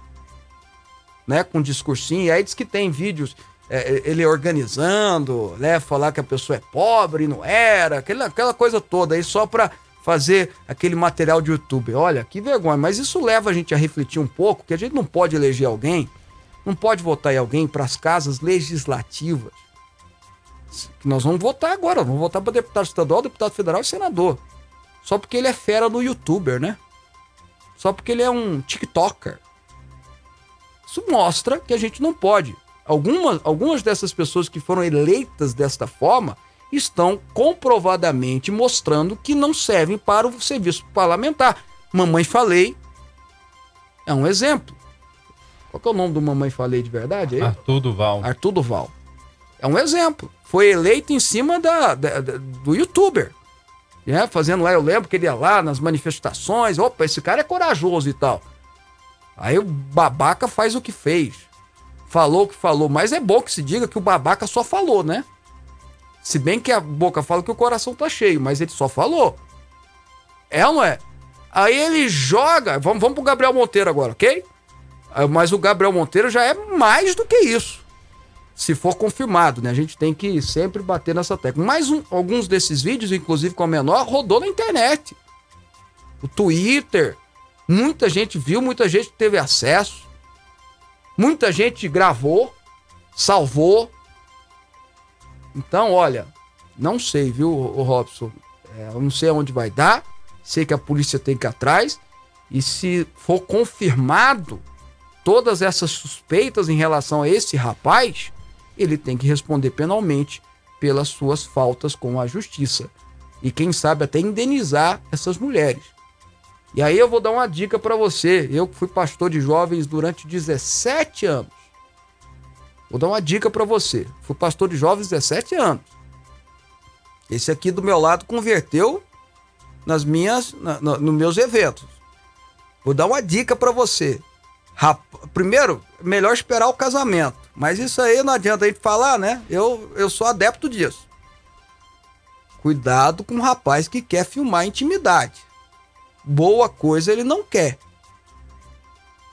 Né? Com discursinho. E aí diz que tem vídeos, é, ele organizando, né? Falar que a pessoa é pobre, não era, aquela, aquela coisa toda aí só pra fazer aquele material de YouTube. Olha, que vergonha, mas isso leva a gente a refletir um pouco, que a gente não pode eleger alguém, não pode votar em alguém para as casas legislativas. Que nós vamos votar agora, vamos votar para deputado estadual, deputado federal e senador. Só porque ele é fera no YouTuber, né? Só porque ele é um TikToker. Isso mostra que a gente não pode. Algumas, algumas dessas pessoas que foram eleitas desta forma estão comprovadamente mostrando que não servem para o serviço parlamentar. Mamãe Falei é um exemplo. Qual que é o nome do Mamãe Falei de verdade? aí? Arthur Duval. Arthur Duval. É um exemplo. Foi eleito em cima da, da- da- do youtuber. Né? Fazendo lá, eu lembro que ele ia lá nas manifestações. Opa, esse cara é corajoso e tal. Aí o babaca faz o que fez. Falou o que falou. Mas é bom que se diga que o babaca só falou, né? Se bem que a boca fala que o coração tá cheio, mas ele só falou. É ou não é? Aí ele joga. Vamos, vamos pro Gabriel Monteiro agora, ok? Ah, Mas o Gabriel Monteiro já é mais do que isso. Se for confirmado, né? A gente tem que sempre bater nessa tecla. Mas um- alguns desses vídeos, inclusive com a menor, rodou na internet. O Twitter. Muita gente viu, muita gente teve acesso. Muita gente gravou, salvou. Então, olha, não sei, viu, Robson? É, eu não sei aonde vai dar. Sei que a polícia tem que ir atrás. E se for confirmado todas essas suspeitas em relação a esse rapaz, ele tem que responder penalmente pelas suas faltas com a justiça. E quem sabe até indenizar essas mulheres. E aí eu vou dar uma dica para você. Eu fui pastor de jovens durante 17 anos. Vou dar uma dica para você. Fui pastor de jovens 17 anos. Esse aqui do meu lado converteu nas minhas, na, na- nos meus eventos. Vou dar uma dica para você. Rap- Primeiro, melhor esperar o casamento. Mas isso aí não adianta a gente falar, né? Eu, eu sou adepto disso. Cuidado com o rapaz que quer filmar intimidade. Boa coisa ele não quer.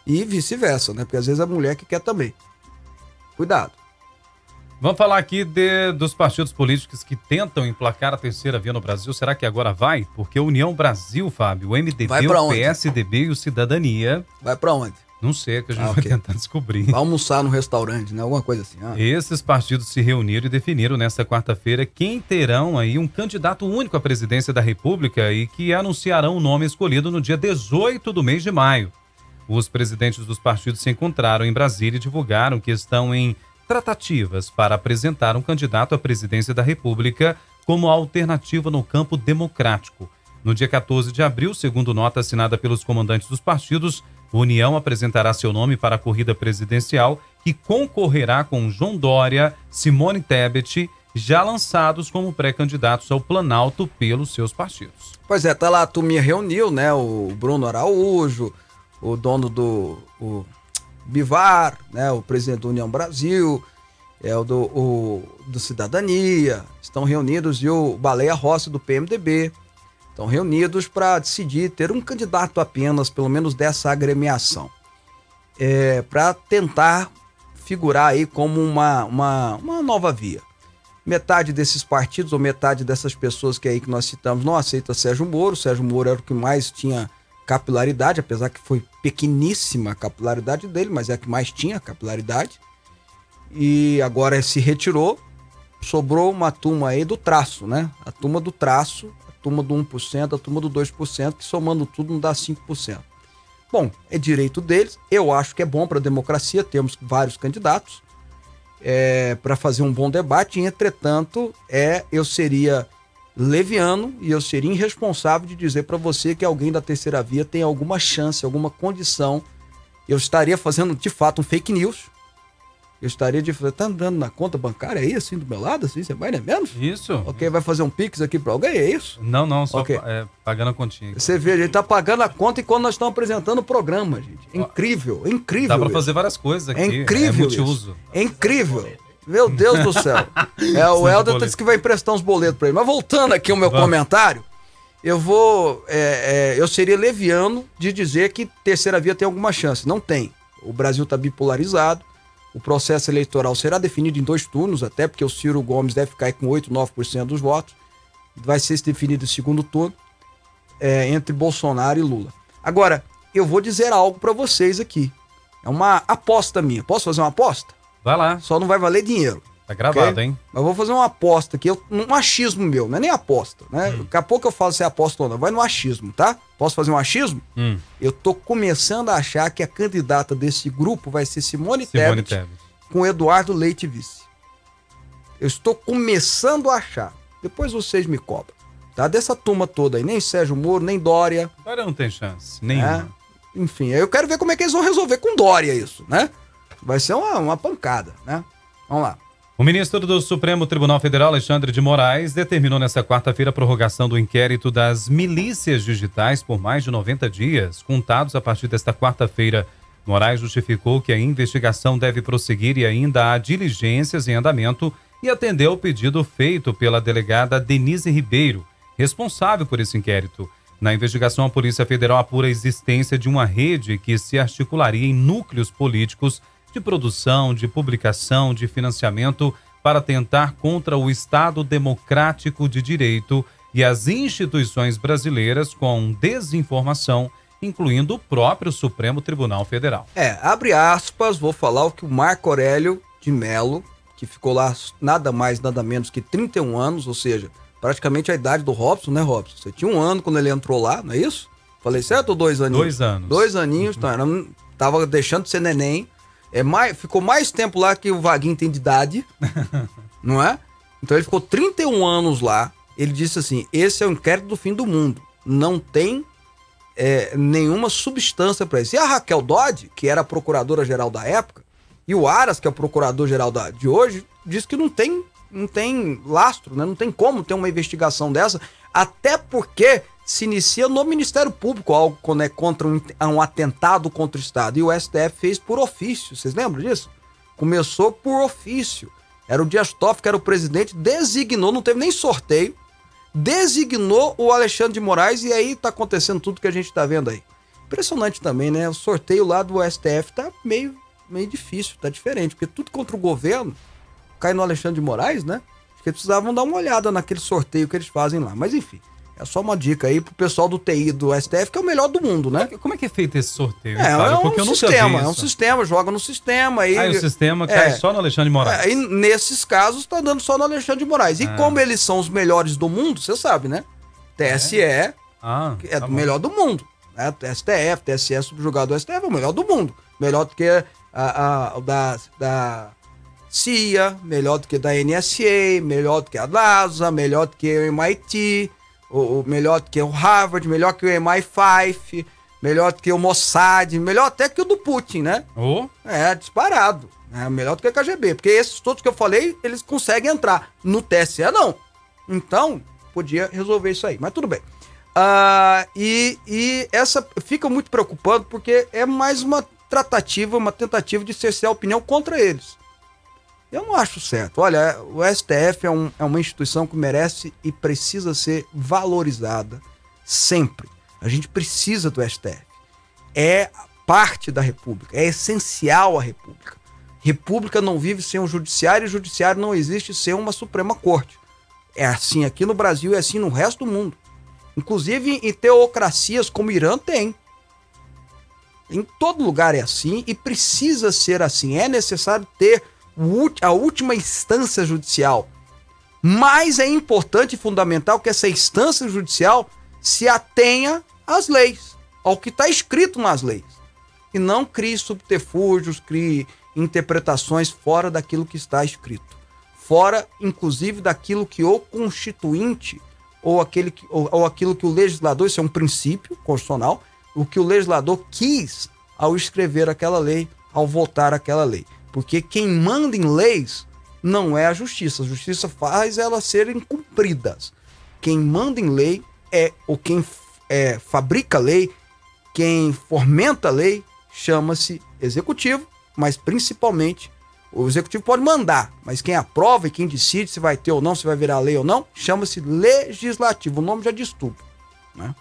E vice-versa, né? Porque às vezes a mulher que quer também. Cuidado. Vamos falar aqui de- dos partidos políticos que tentam emplacar a terceira via no Brasil. Será que agora vai? Porque a União Brasil, Fábio, o MDB, o? PSDB e o Cidadania, Vai pra onde? Não sei, é que a gente Ah, vai ok. tentar descobrir. Vai almoçar no restaurante, né? Alguma coisa assim. Ah. Esses partidos se reuniram e definiram nesta quarta-feira quem terão aí um candidato único à presidência da República e que anunciarão o nome escolhido no dia 18 do mês de maio. Os presidentes dos partidos se encontraram em Brasília e divulgaram que estão em tratativas para apresentar um candidato à presidência da República como alternativa no campo democrático. No dia 14 de abril, segundo nota assinada pelos comandantes dos partidos, a União apresentará seu nome para a corrida presidencial, que concorrerá com João Dória, Simone Tebet, já lançados como pré-candidatos ao Planalto pelos seus partidos. Pois é, tá lá, a turminha reuniu, né? O Bruno Araújo, o dono do o Bivar, né? O presidente da União Brasil, é o do, o, do Cidadania, estão reunidos e o Baleia Rossi do PMDB estão reunidos para decidir ter um candidato apenas, pelo menos dessa agremiação, é, para tentar figurar aí como uma, uma, uma nova via metade desses partidos ou metade dessas pessoas que aí que nós citamos não aceita Sérgio Moro. Sérgio Moro era o que mais tinha capilaridade, apesar que foi pequeníssima a capilaridade dele, mas é a que mais tinha capilaridade. E agora se retirou, sobrou uma turma aí do traço, né? A turma do traço, turma do 1%, a turma do 2%, que somando tudo não dá 5%. Bom, é direito deles. Eu acho que é bom para a democracia termos vários candidatos é, para fazer um bom debate. Entretanto, é eu seria leviano e eu seria irresponsável de dizer para você que alguém da terceira via tem alguma chance, alguma condição. Eu estaria fazendo de fato um fake news. Eu estaria de tá andando na conta bancária aí assim do meu lado assim, você vai nem menos? Isso? Ok, vai fazer um pix aqui para alguém, é isso? Não, não, só Ok. é, pagando a continha. Você vê, a gente tá pagando a conta enquanto nós estamos apresentando o programa, gente. É incrível, é incrível. Dá pra isso. fazer várias coisas aqui. É incrível. É multiuso. É incrível. Meu Deus do céu. *laughs* É, o Helder disse que vai emprestar uns boletos pra ele. Mas voltando aqui ao meu Vamos. comentário, eu vou. é, é, eu seria leviano de dizer que terceira via tem alguma chance. Não tem. O Brasil está bipolarizado. O processo eleitoral será definido em dois turnos, até porque o Ciro Gomes deve ficar com 8, 9% dos votos. Vai ser definido em segundo turno é, entre Bolsonaro e Lula. Agora, eu vou dizer algo para vocês aqui. É uma aposta minha. Posso fazer uma aposta? Vai lá, Só não vai valer dinheiro. Tá gravado, Ok? hein? Mas vou fazer uma aposta aqui, um achismo meu, não é nem aposta, né? Hum. Daqui a pouco eu falo se é aposta ou não. Vai no achismo, tá? Posso fazer um achismo? Hum, Eu tô começando a achar que a candidata desse grupo vai ser Simone, Simone Tebet Tebet. com Eduardo Leite vice. Eu estou começando a achar. Depois vocês me cobram. Tá? Dessa turma toda aí, nem Sérgio Moro, nem Dória, Agora não tem chance. Nenhuma. Enfim, aí eu quero ver como é que eles vão resolver com Dória isso, né? Vai ser uma, uma pancada, né? Vamos lá. O ministro do Supremo Tribunal Federal, Alexandre de Moraes, determinou nesta quarta-feira a prorrogação do inquérito das milícias digitais por mais de 90 dias, contados a partir desta quarta-feira. Moraes justificou que a investigação deve prosseguir e ainda há diligências em andamento e atendeu o pedido feito pela delegada Denise Ribeiro, responsável por esse inquérito. Na investigação, a Polícia Federal apura a existência de uma rede que se articularia em núcleos políticos de produção, de publicação, de financiamento para tentar contra o Estado Democrático de Direito e as instituições brasileiras com desinformação, incluindo o próprio Supremo Tribunal Federal. É, abre aspas, vou falar o que o Marco Aurélio de Melo, que ficou lá nada mais, nada menos que 31 anos, ou seja, praticamente a idade do Robson, né, Robson? Você tinha um ano quando ele entrou lá, não é isso? Falei certo ou dois aninhos? Dois anos. Dois aninhos, tá, era- tava deixando de ser neném. É mais, ficou mais tempo lá que o Vaguinho tem de idade, *laughs* não é? Então ele ficou 31 anos lá. Ele disse assim: esse é o inquérito do fim do mundo. Não tem é, nenhuma substância para isso. E a Raquel Dodge, que era a procuradora-geral da época, e o Aras, que é o procurador-geral de hoje, diz que não tem, não tem lastro, né? não tem como ter uma investigação dessa, até porque se inicia no Ministério Público algo quando é contra um, um atentado contra o Estado. E o STF fez por ofício, vocês lembram disso? Começou por ofício. Era o Dias Toffoli, que era o presidente, designou, não teve nem sorteio, designou o Alexandre de Moraes e aí tá acontecendo tudo que a gente tá vendo aí. Impressionante também, né? O sorteio lá do STF tá meio, meio difícil, tá diferente, porque tudo contra o governo cai no Alexandre de Moraes, né? Acho que eles precisavam dar uma olhada naquele sorteio que eles fazem lá. Mas enfim, é só uma dica aí pro pessoal do TI do STF, que é o melhor do mundo, né? Como é que é feito esse sorteio? É, é um sistema, é um sistema, joga no sistema aí. Aí o sistema cai É. só no Alexandre de Moraes. É, e nesses casos tá dando só no Alexandre de Moraes. E Ah. como eles são os melhores do mundo, você sabe, né? TSE é, Ah, é tá bom. melhor do mundo. Né? STF, TSE subjugado do STF é o melhor do mundo. Melhor do que a, a- o da, da CIA, melhor do que da NSA, melhor do que a NASA, melhor do que o MIT, o, o melhor do que o Harvard, melhor que o MI5, melhor do que o Mossad, melhor até que o do Putin, né? Ô, É, disparado. É melhor do que a KGB. Porque esses todos que eu falei, eles conseguem entrar. No TSE, não. Então, podia resolver isso aí. Mas tudo bem. Ah, e, e essa fica muito preocupado porque é mais uma tratativa, uma tentativa de cercear a opinião contra eles. Eu não acho certo. Olha, o STF é, um- é uma instituição que merece e precisa ser valorizada sempre. A gente precisa do STF é parte da República, é essencial à República. República não vive sem o judiciário e judiciário não existe sem uma Suprema Corte. É assim aqui no Brasil e é assim no resto do mundo. Inclusive em teocracias como o Irã tem. Em todo lugar é assim e precisa ser assim. É necessário ter a última instância judicial. Mas é importante e fundamental que essa instância judicial se atenha às leis, ao que está escrito nas leis. E não crie subterfúgios, crie interpretações fora daquilo que está escrito. Fora, inclusive, daquilo que o constituinte ou, aquele que, ou, ou aquilo que o legislador, isso é um princípio constitucional, o que o legislador quis ao escrever aquela lei, ao votar aquela lei. Porque quem manda em leis não é a justiça. A justiça faz elas serem cumpridas. Quem manda em lei é ou quem é, fabrica a lei, quem fomenta a lei, chama-se executivo, mas principalmente o executivo pode mandar, mas quem aprova e quem decide se vai ter ou não, se vai virar lei ou não, chama-se legislativo. O nome já diz tudo. Né?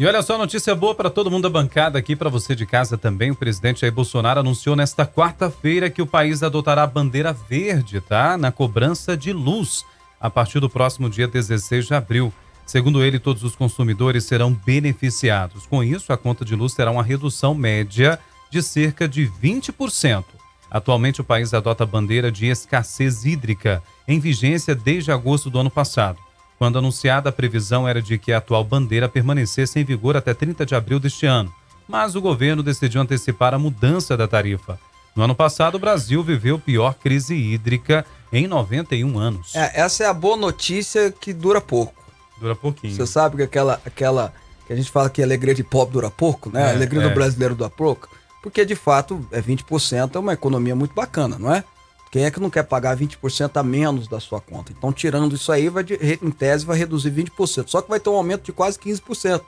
E olha só, notícia boa para todo mundo da bancada aqui, para você de casa também. O presidente Jair Bolsonaro anunciou nesta quarta-feira que o país adotará a bandeira verde, tá? Na cobrança de luz, a partir do próximo dia 16 de abril. Segundo ele, todos os consumidores serão beneficiados. Com isso, a conta de luz terá uma redução média de cerca de 20%. Atualmente, o país adota a bandeira de escassez hídrica, em vigência desde agosto do ano passado. Quando anunciada, a previsão era de que a atual bandeira permanecesse em vigor até 30 de abril deste ano, mas o governo decidiu antecipar a mudança da tarifa. No ano passado, o Brasil viveu a pior crise hídrica em 91 anos. É, essa é a boa notícia que dura pouco. Dura pouquinho. Você sabe que aquela, aquela que a gente fala que a alegria de pobre dura pouco, né? É, a alegria é. do brasileiro dura pouco. Porque, de fato, é 20%, é uma economia muito bacana, não é? Quem é que não quer pagar 20% a menos da sua conta? Então, tirando isso aí, vai de- em tese, vai reduzir 20%. Só que vai ter um aumento de quase 15%.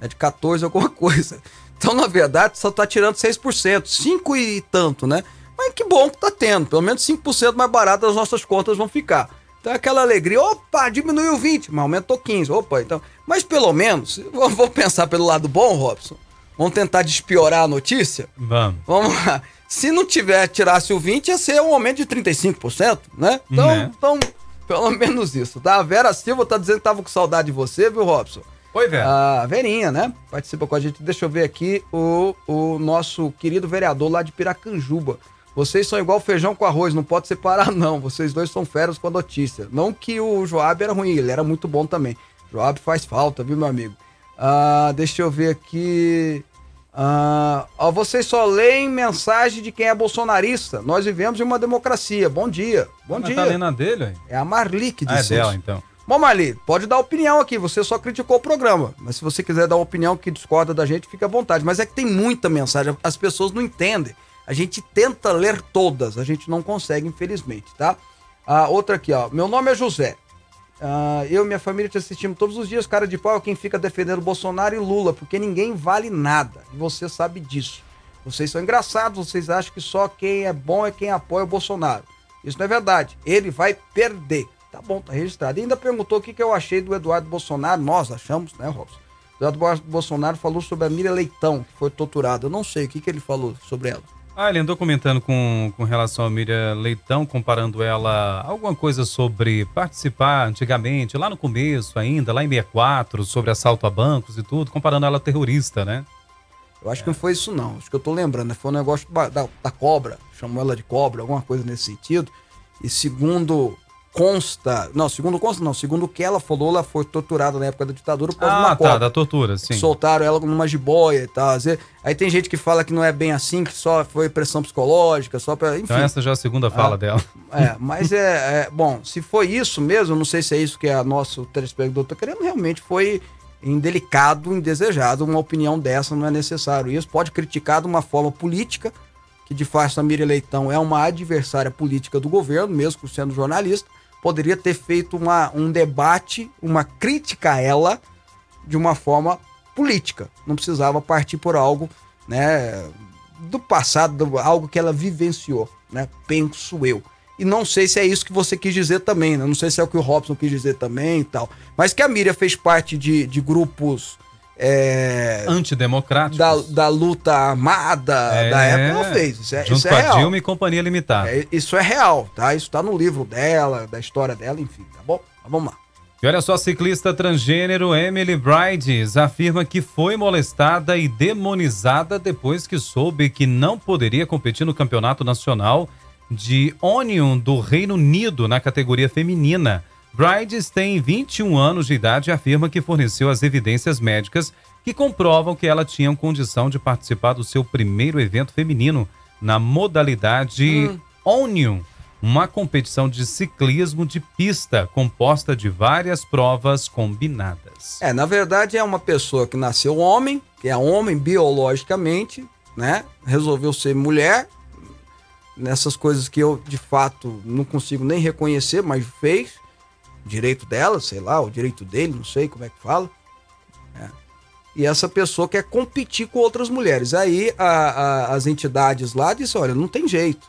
É de 14 alguma *laughs* coisa. Então, na verdade, só tá tirando 6%, 5 e tanto, né? Mas que bom que tá tendo, pelo menos 5% mais barato as nossas contas vão ficar. Então, aquela alegria, opa, diminuiu 20, mas aumentou 15, opa, então... Mas pelo menos, *laughs* vamos pensar pelo lado bom, Robson, vamos tentar despiorar a notícia? Vamos. Vamos lá. Se não tiver, tirasse o 20, ia ser um aumento de 35%, né? Então, Né? então pelo menos isso, tá? A Vera Silva tá dizendo que tava com saudade de você, viu, Robson? Oi, velho. A Verinha, né? Participa com a gente. Deixa eu ver aqui o, o nosso querido vereador lá de Piracanjuba. Vocês são igual feijão com arroz, não pode separar, *laughs* não. Vocês dois são feras com a notícia. Não que o Joab era ruim, ele era muito bom também. Joab faz falta, viu, meu amigo? Ah, deixa eu ver aqui. Ah, ó, vocês só leem mensagem de quem é bolsonarista. Nós vivemos em uma democracia. Bom dia. Bom Mas dia. tá lendo a dele, ué? É a Marli que Ah, é disse dela, isso. então. Bom, Marli, pode dar opinião aqui. Você só criticou o programa. Mas se você quiser dar uma opinião que discorda da gente, fica à vontade. Mas é que tem muita mensagem. As pessoas não entendem. A gente tenta ler todas. A gente não consegue, infelizmente, tá? Ah, outra aqui, ó. Meu nome é José. Ah, eu e minha família te assistimos todos os dias. Cara de pau é quem fica defendendo Bolsonaro e Lula. Porque ninguém vale nada. E você sabe disso. Vocês são engraçados. Vocês acham que só quem é bom é quem apoia o Bolsonaro. Isso não é verdade. Ele vai perder. Tá bom, tá registrado. E ainda perguntou o que, que eu achei do Eduardo Bolsonaro. Nós achamos, né, Robson? Eduardo Bo- Bolsonaro falou sobre a Miriam Leitão, que foi torturada. Eu não sei o que, que ele falou sobre ela. Ah, ele andou comentando com, com relação a Miriam Leitão, comparando ela alguma coisa sobre participar antigamente, lá no começo ainda, lá em 64, sobre assalto a bancos e tudo, comparando ela a terrorista, né? Eu acho que não foi isso, não. Acho que eu tô lembrando, né? Foi um negócio da, da- da cobra. Chamou ela de cobra, alguma coisa nesse sentido. E segundo consta. Não, segundo consta, não. Segundo o que ela falou, ela foi torturada na época da ditadura por Ah, uma tá, cobra. da tortura, sim. Soltaram ela numa jiboia e tal. Aí tem gente que fala que não é bem assim, que só foi pressão psicológica, só pra. Enfim. Então essa já é a segunda fala Ah. dela. É, mas é, é- Bom, se foi isso mesmo, não sei se é isso que a nosso telespectador tá querendo, realmente foi indelicado, indesejado. Uma opinião dessa não é necessário. Isso pode criticar de uma forma política, que de fato a Miriam Leitão é uma adversária política do governo, mesmo sendo jornalista. Poderia ter feito uma, um debate, uma crítica a ela de uma forma política. Não precisava partir por algo, né, do passado, do- algo que ela vivenciou, né? Penso eu. E não sei se é isso que você quis dizer também, né? Não sei se é o que o Robson quis dizer também e tal. Mas que a Miriam fez parte de, de grupos é, Antidemocráticos. da, da luta armada É, da época, ela fez. Isso é, junto isso é com a real. Dilma e Companhia Limitada. É, isso é real, tá? Isso tá no livro dela, da história dela, enfim, tá bom? Mas vamos lá. E olha só, a ciclista transgênero Emily Brides afirma que foi molestada e demonizada depois que soube que não poderia competir no Campeonato Nacional de Onion do Reino Unido na categoria feminina. Brides tem 21 anos de idade e afirma que forneceu as evidências médicas que comprovam que ela tinha condição de participar do seu primeiro evento feminino na modalidade Onion, uma competição de ciclismo de pista composta de várias provas combinadas. É, na verdade é uma pessoa que nasceu homem, que é homem biologicamente, né? Resolveu ser mulher, nessas coisas que eu de fato não consigo nem reconhecer, mas fez. Direito dela, sei lá, o direito dele, não sei como é que fala. É. E essa pessoa quer competir com outras mulheres. Aí a- a- as entidades lá disseram: olha, não tem jeito.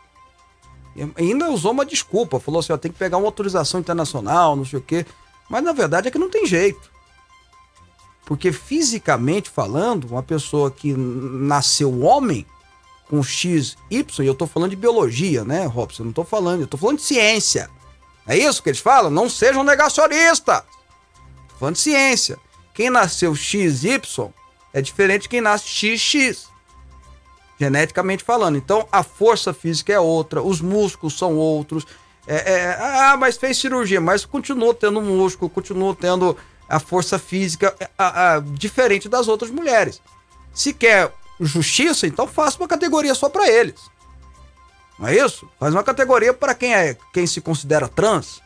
E ainda usou uma desculpa, falou assim: ó, tem que pegar uma autorização internacional, não sei o quê. Mas na verdade é que não tem jeito. Porque fisicamente falando, uma pessoa que nasceu homem, com X, Y, eu tô falando de biologia, né, Robson? Eu não tô falando, eu tô falando de ciência. É isso que eles falam? Não sejam negacionistas. Falando de ciência. Quem nasceu XY é diferente de quem nasce XX. Geneticamente falando. Então, a força física é outra, os músculos são outros. É, é, ah, mas fez cirurgia, mas continuou tendo músculo, continuou tendo a força física é, a- a- diferente das outras mulheres. Se quer justiça, então faça uma categoria só para eles. Não é isso? Faz uma categoria para quem é quem se considera trans.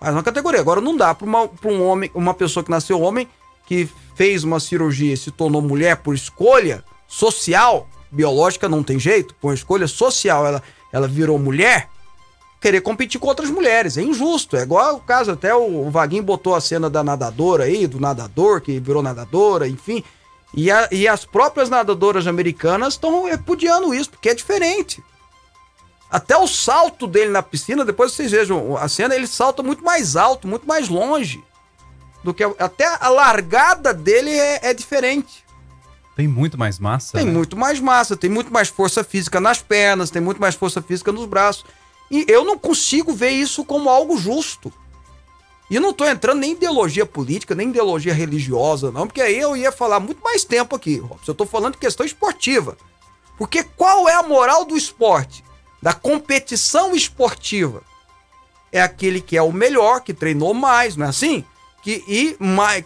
Faz uma categoria. Agora não dá para um homem, uma pessoa que nasceu homem, que fez uma cirurgia e se tornou mulher por escolha social, biológica não tem jeito, por escolha social ela, ela virou mulher, querer competir com outras mulheres. É injusto. É igual o caso, até o, Vaguinho botou a cena da nadadora aí, do nadador que virou nadadora, enfim. E, a- e as próprias nadadoras americanas estão repudiando isso, porque é diferente. Até o salto dele na piscina, depois vocês vejam a cena, ele salta muito mais alto, muito mais longe. Do que a- até a largada dele é, é diferente. Tem muito mais massa. Tem né? muito mais massa, tem muito mais força física nas pernas, tem muito mais força física nos braços. E eu não consigo ver isso como algo justo. E não tô entrando nem em ideologia política, nem em ideologia religiosa, não, porque aí eu ia falar muito mais tempo aqui, Robson. Eu tô falando de questão esportiva. Porque qual é a moral do esporte? Da competição esportiva? É aquele que é o melhor, que treinou mais, não é assim? Que, e,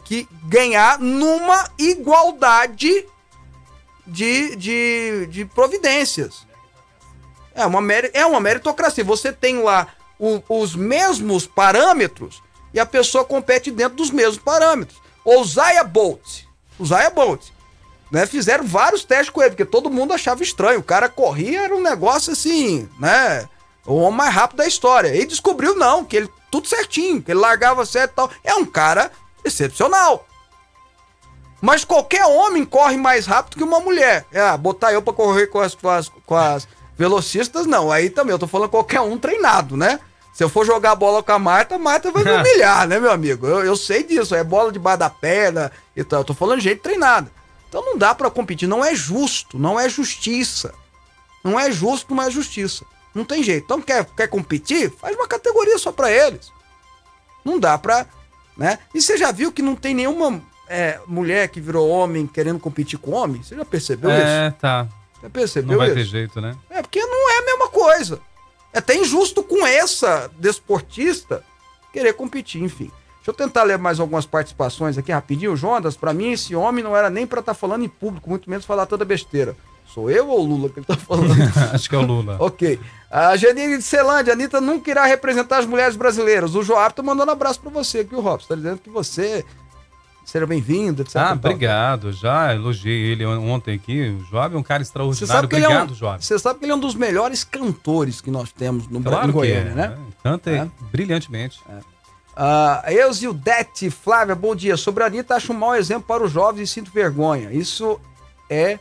que ganhar numa igualdade de, de, de providências. É uma, é uma meritocracia. Você tem lá o- os mesmos parâmetros e a pessoa compete dentro dos mesmos parâmetros. O Zaya Bolt, o Zaya Bolt, né, fizeram vários testes com ele, porque todo mundo achava estranho. O cara corria, era um negócio assim, né? O homem mais rápido da história. E descobriu, não, que ele tudo certinho, que ele largava certo e tal. É um cara excepcional. Mas qualquer homem corre mais rápido que uma mulher. É, ah, botar eu pra correr com as, com as, com as velocistas, não. Aí também, eu tô falando qualquer um treinado, né? Se eu for jogar bola com a Marta, a Marta vai me *laughs* humilhar, né, meu amigo? Eu, eu sei disso, é bola debaixo da perna e tal. Eu tô falando de gente treinada. Então não dá pra competir, não é justo, não é justiça. Não é justo, não é justiça. Não tem jeito. Então quer, quer competir? Faz uma categoria só pra eles. Não dá pra. Né? E você já viu que não tem nenhuma é, mulher que virou homem querendo competir com homem? Você já percebeu É, isso? tá. Já percebeu Não vai isso? ter jeito, né? É porque não é a mesma coisa. É até injusto com essa desportista querer competir, enfim. Deixa eu tentar ler mais algumas participações aqui rapidinho. Jonas, pra mim esse homem não era nem pra estar falando em público, muito menos falar toda besteira. Sou eu ou o Lula que ele tá falando? *laughs* Acho que é o Lula. ok. A Janine de Celândia, Anitta nunca irá representar as mulheres brasileiras. O Joab tá mandando abraço pra você aqui, o Robson. Tá dizendo que você seja bem-vindo, etc. Ah, tal. obrigado. Já elogiei ele ontem aqui. O Joab é um cara extraordinário. que ele é um, Obrigado, Joab. você sabe que ele é um dos melhores cantores que nós temos no Claro em que Goiânia, é, né? Canta É. brilhantemente. Ah, Eusildete, Flávia, bom dia. Sobre a Anitta, acho um mau exemplo para os jovens e sinto vergonha. Isso é.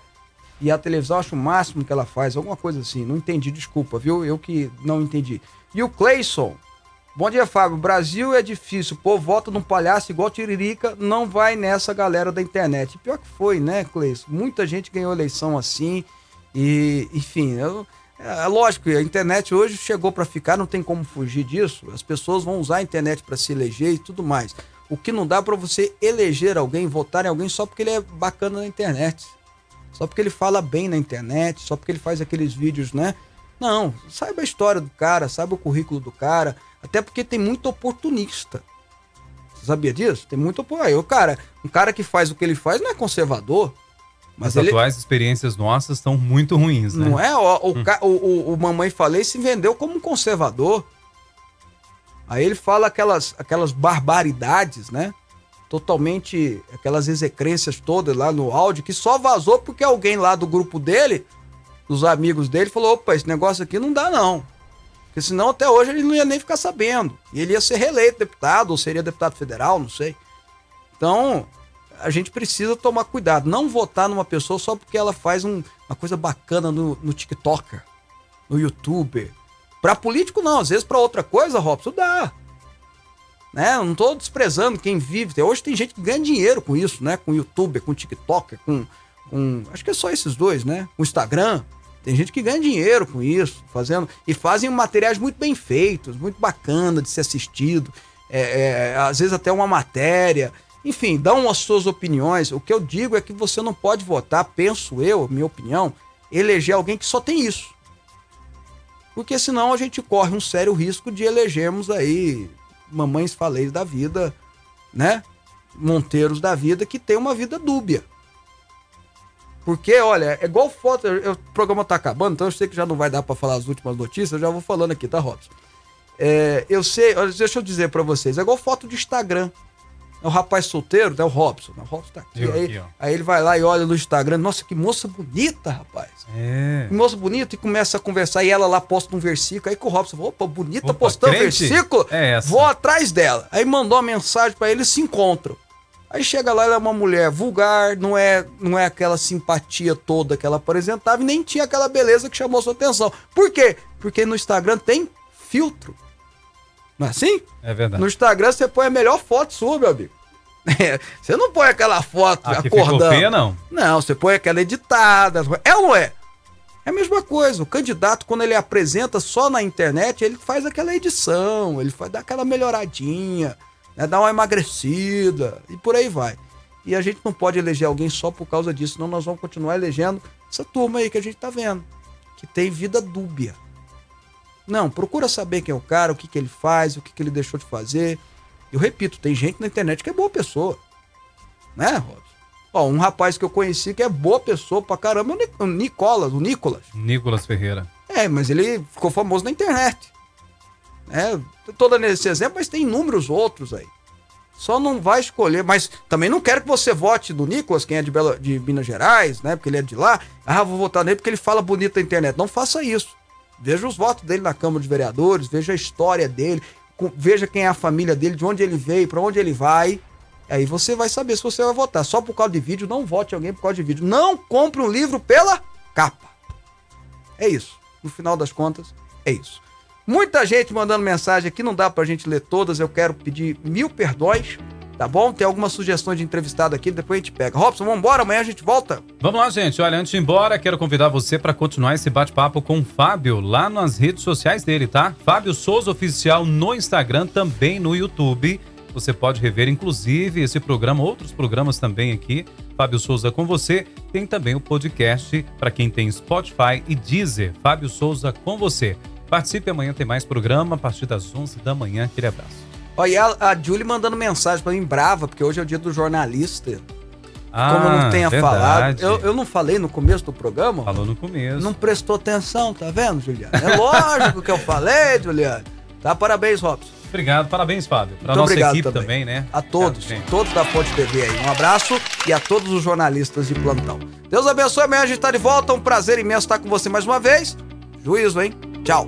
E a televisão acho o máximo que ela faz, alguma coisa assim. Não entendi, desculpa, viu? Eu que não entendi. E o Cleison. Bom dia, Fábio. Brasil é difícil. Povo vota num palhaço igual Tiririca, não vai nessa galera da internet. Pior que foi, né, Cleison? Muita gente ganhou eleição assim. E, enfim, eu- é lógico a internet hoje chegou para ficar, não tem como fugir disso. As pessoas vão usar a internet para se eleger e tudo mais. O que não dá para você eleger alguém, votar em alguém só porque ele é bacana na internet. Só porque ele fala bem na internet, só porque ele faz aqueles vídeos, né? Não, saiba a história do cara, saiba o currículo do cara, até porque tem muito oportunista. Você sabia disso? Tem muito oportunista. Cara, um cara que faz o que ele faz não é conservador. Mas As ele, atuais experiências nossas estão muito ruins, né? não é? O, o, o, o, o Mamãe Falei se vendeu como um conservador. Aí ele fala aquelas, aquelas barbaridades, né? Totalmente, aquelas execrências todas lá no áudio, que só vazou porque alguém lá do grupo dele, dos amigos dele, falou: opa, esse negócio aqui não dá não. Porque senão até hoje ele não ia nem ficar sabendo. E ele ia ser reeleito deputado, ou seria deputado federal, não sei. Então, a gente precisa tomar cuidado. Não votar numa pessoa só porque ela faz um- uma coisa bacana no, no TikToker, no YouTube. Pra político, não. Às vezes pra outra coisa, Robson, dá. Né? Não tô desprezando quem vive. Hoje tem gente que ganha dinheiro com isso, né? Com youtuber, com TikToker, com, com. Acho que é só esses dois, né? Com Instagram. Tem gente que ganha dinheiro com isso, fazendo. E fazem materiais muito bem feitos, muito bacana de ser assistido. É, é, às vezes até uma matéria. Enfim, dão as suas opiniões. O que eu digo é que você não pode votar, penso eu, minha opinião, eleger alguém que só tem isso. Porque senão a gente corre um sério risco de elegermos aí mamães faleiros da vida, né? Monteiros da vida que tem uma vida dúbia. Porque, olha, é igual foto. eu- o programa tá acabando, então eu sei que já não vai dar pra falar as últimas notícias, eu já vou falando aqui, tá, Robson? É, eu sei, deixa eu dizer pra vocês, é igual foto de Instagram. É o rapaz solteiro, né? O Robson. né? O Robson tá aqui. Eu Aí, aqui, aí ele vai lá e olha no Instagram. Nossa, que moça bonita, rapaz. É. Que moça bonita e começa a conversar. E ela lá posta um versículo. Aí que o Robson falou: opa, bonita Opa, postando versículo. É essa. Vou atrás dela. Aí mandou uma mensagem pra ele e se encontram. Aí chega lá, ela é uma mulher vulgar, não é, não é aquela simpatia toda que ela apresentava e nem tinha aquela beleza que chamou sua atenção. Por quê? Porque no Instagram tem filtro. Não é assim? É verdade. No Instagram você põe a melhor foto sua, meu amigo. *laughs* É, você não põe aquela foto ficou acordando. feia, não. Não, você põe aquela editada. É ou não é? É a mesma coisa. O candidato, quando ele apresenta só na internet, ele faz aquela edição, ele faz, dá aquela melhoradinha, né, dá uma emagrecida e por aí vai. E a gente não pode eleger alguém só por causa disso, senão nós vamos continuar elegendo essa turma aí que a gente tá vendo, que tem vida dúbia. Não, procura saber quem é o cara, o que, que ele faz, o que, que ele deixou de fazer. Eu repito, tem gente na internet que é boa pessoa. Né, Robson? Ó, um rapaz que eu conheci que é boa pessoa pra caramba é o Ni- o Nicolas, o Nicolas. Nicolas Ferreira. É, mas ele ficou famoso na internet. É, toda nesse exemplo, mas tem inúmeros outros aí. Só não vai escolher, mas também não quero que você vote do Nicolas, quem é de, Belo, de Minas Gerais, né? Porque ele é de lá. Ah, vou votar nele porque ele fala bonito na internet. Não faça isso. Veja os votos dele na Câmara de Vereadores, veja a história dele, veja quem é a família dele, de onde ele veio, pra onde ele vai. Aí você vai saber se você vai votar. Só por causa de vídeo, não vote alguém por causa de vídeo. Não compre um livro pela capa. É isso. No final das contas, é isso. Muita gente mandando mensagem aqui, não dá pra gente ler todas. Eu quero pedir mil perdões, tá bom? Tem algumas sugestões de entrevistado aqui, depois a gente pega. Robson, vamos embora, amanhã a gente volta. Vamos lá, gente. Olha, antes de ir embora, quero convidar você para continuar esse bate-papo com o Fábio lá nas redes sociais dele, tá? Fábio Souza Oficial no Instagram, também no YouTube. Você pode rever, inclusive, esse programa, outros programas também aqui. Fábio Souza com você. Tem também o podcast para quem tem Spotify e Deezer. Fábio Souza com você. Participe amanhã, tem mais programa a partir das 11 da manhã. Aquele abraço. Olha, e a, a Julie mandando mensagem pra mim, brava, porque hoje é o dia do jornalista. Ah, Como eu não tenha falado. verdade. Eu, eu não falei no começo do programa? Falou no começo. Não prestou atenção, tá vendo, Juliano? É lógico que eu falei, Juliano. Tá, parabéns, Robson. Obrigado, parabéns, Fábio. Para nossa obrigado equipe também. também, né? A todos, todos da Fonte TV aí. Um abraço e a todos os jornalistas de plantão. Deus abençoe, amanhã a gente tá de volta. Um prazer imenso estar com você mais uma vez. Juízo, hein? Tchau.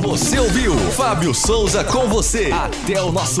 Você ouviu Fábio Souza com você. Até o nosso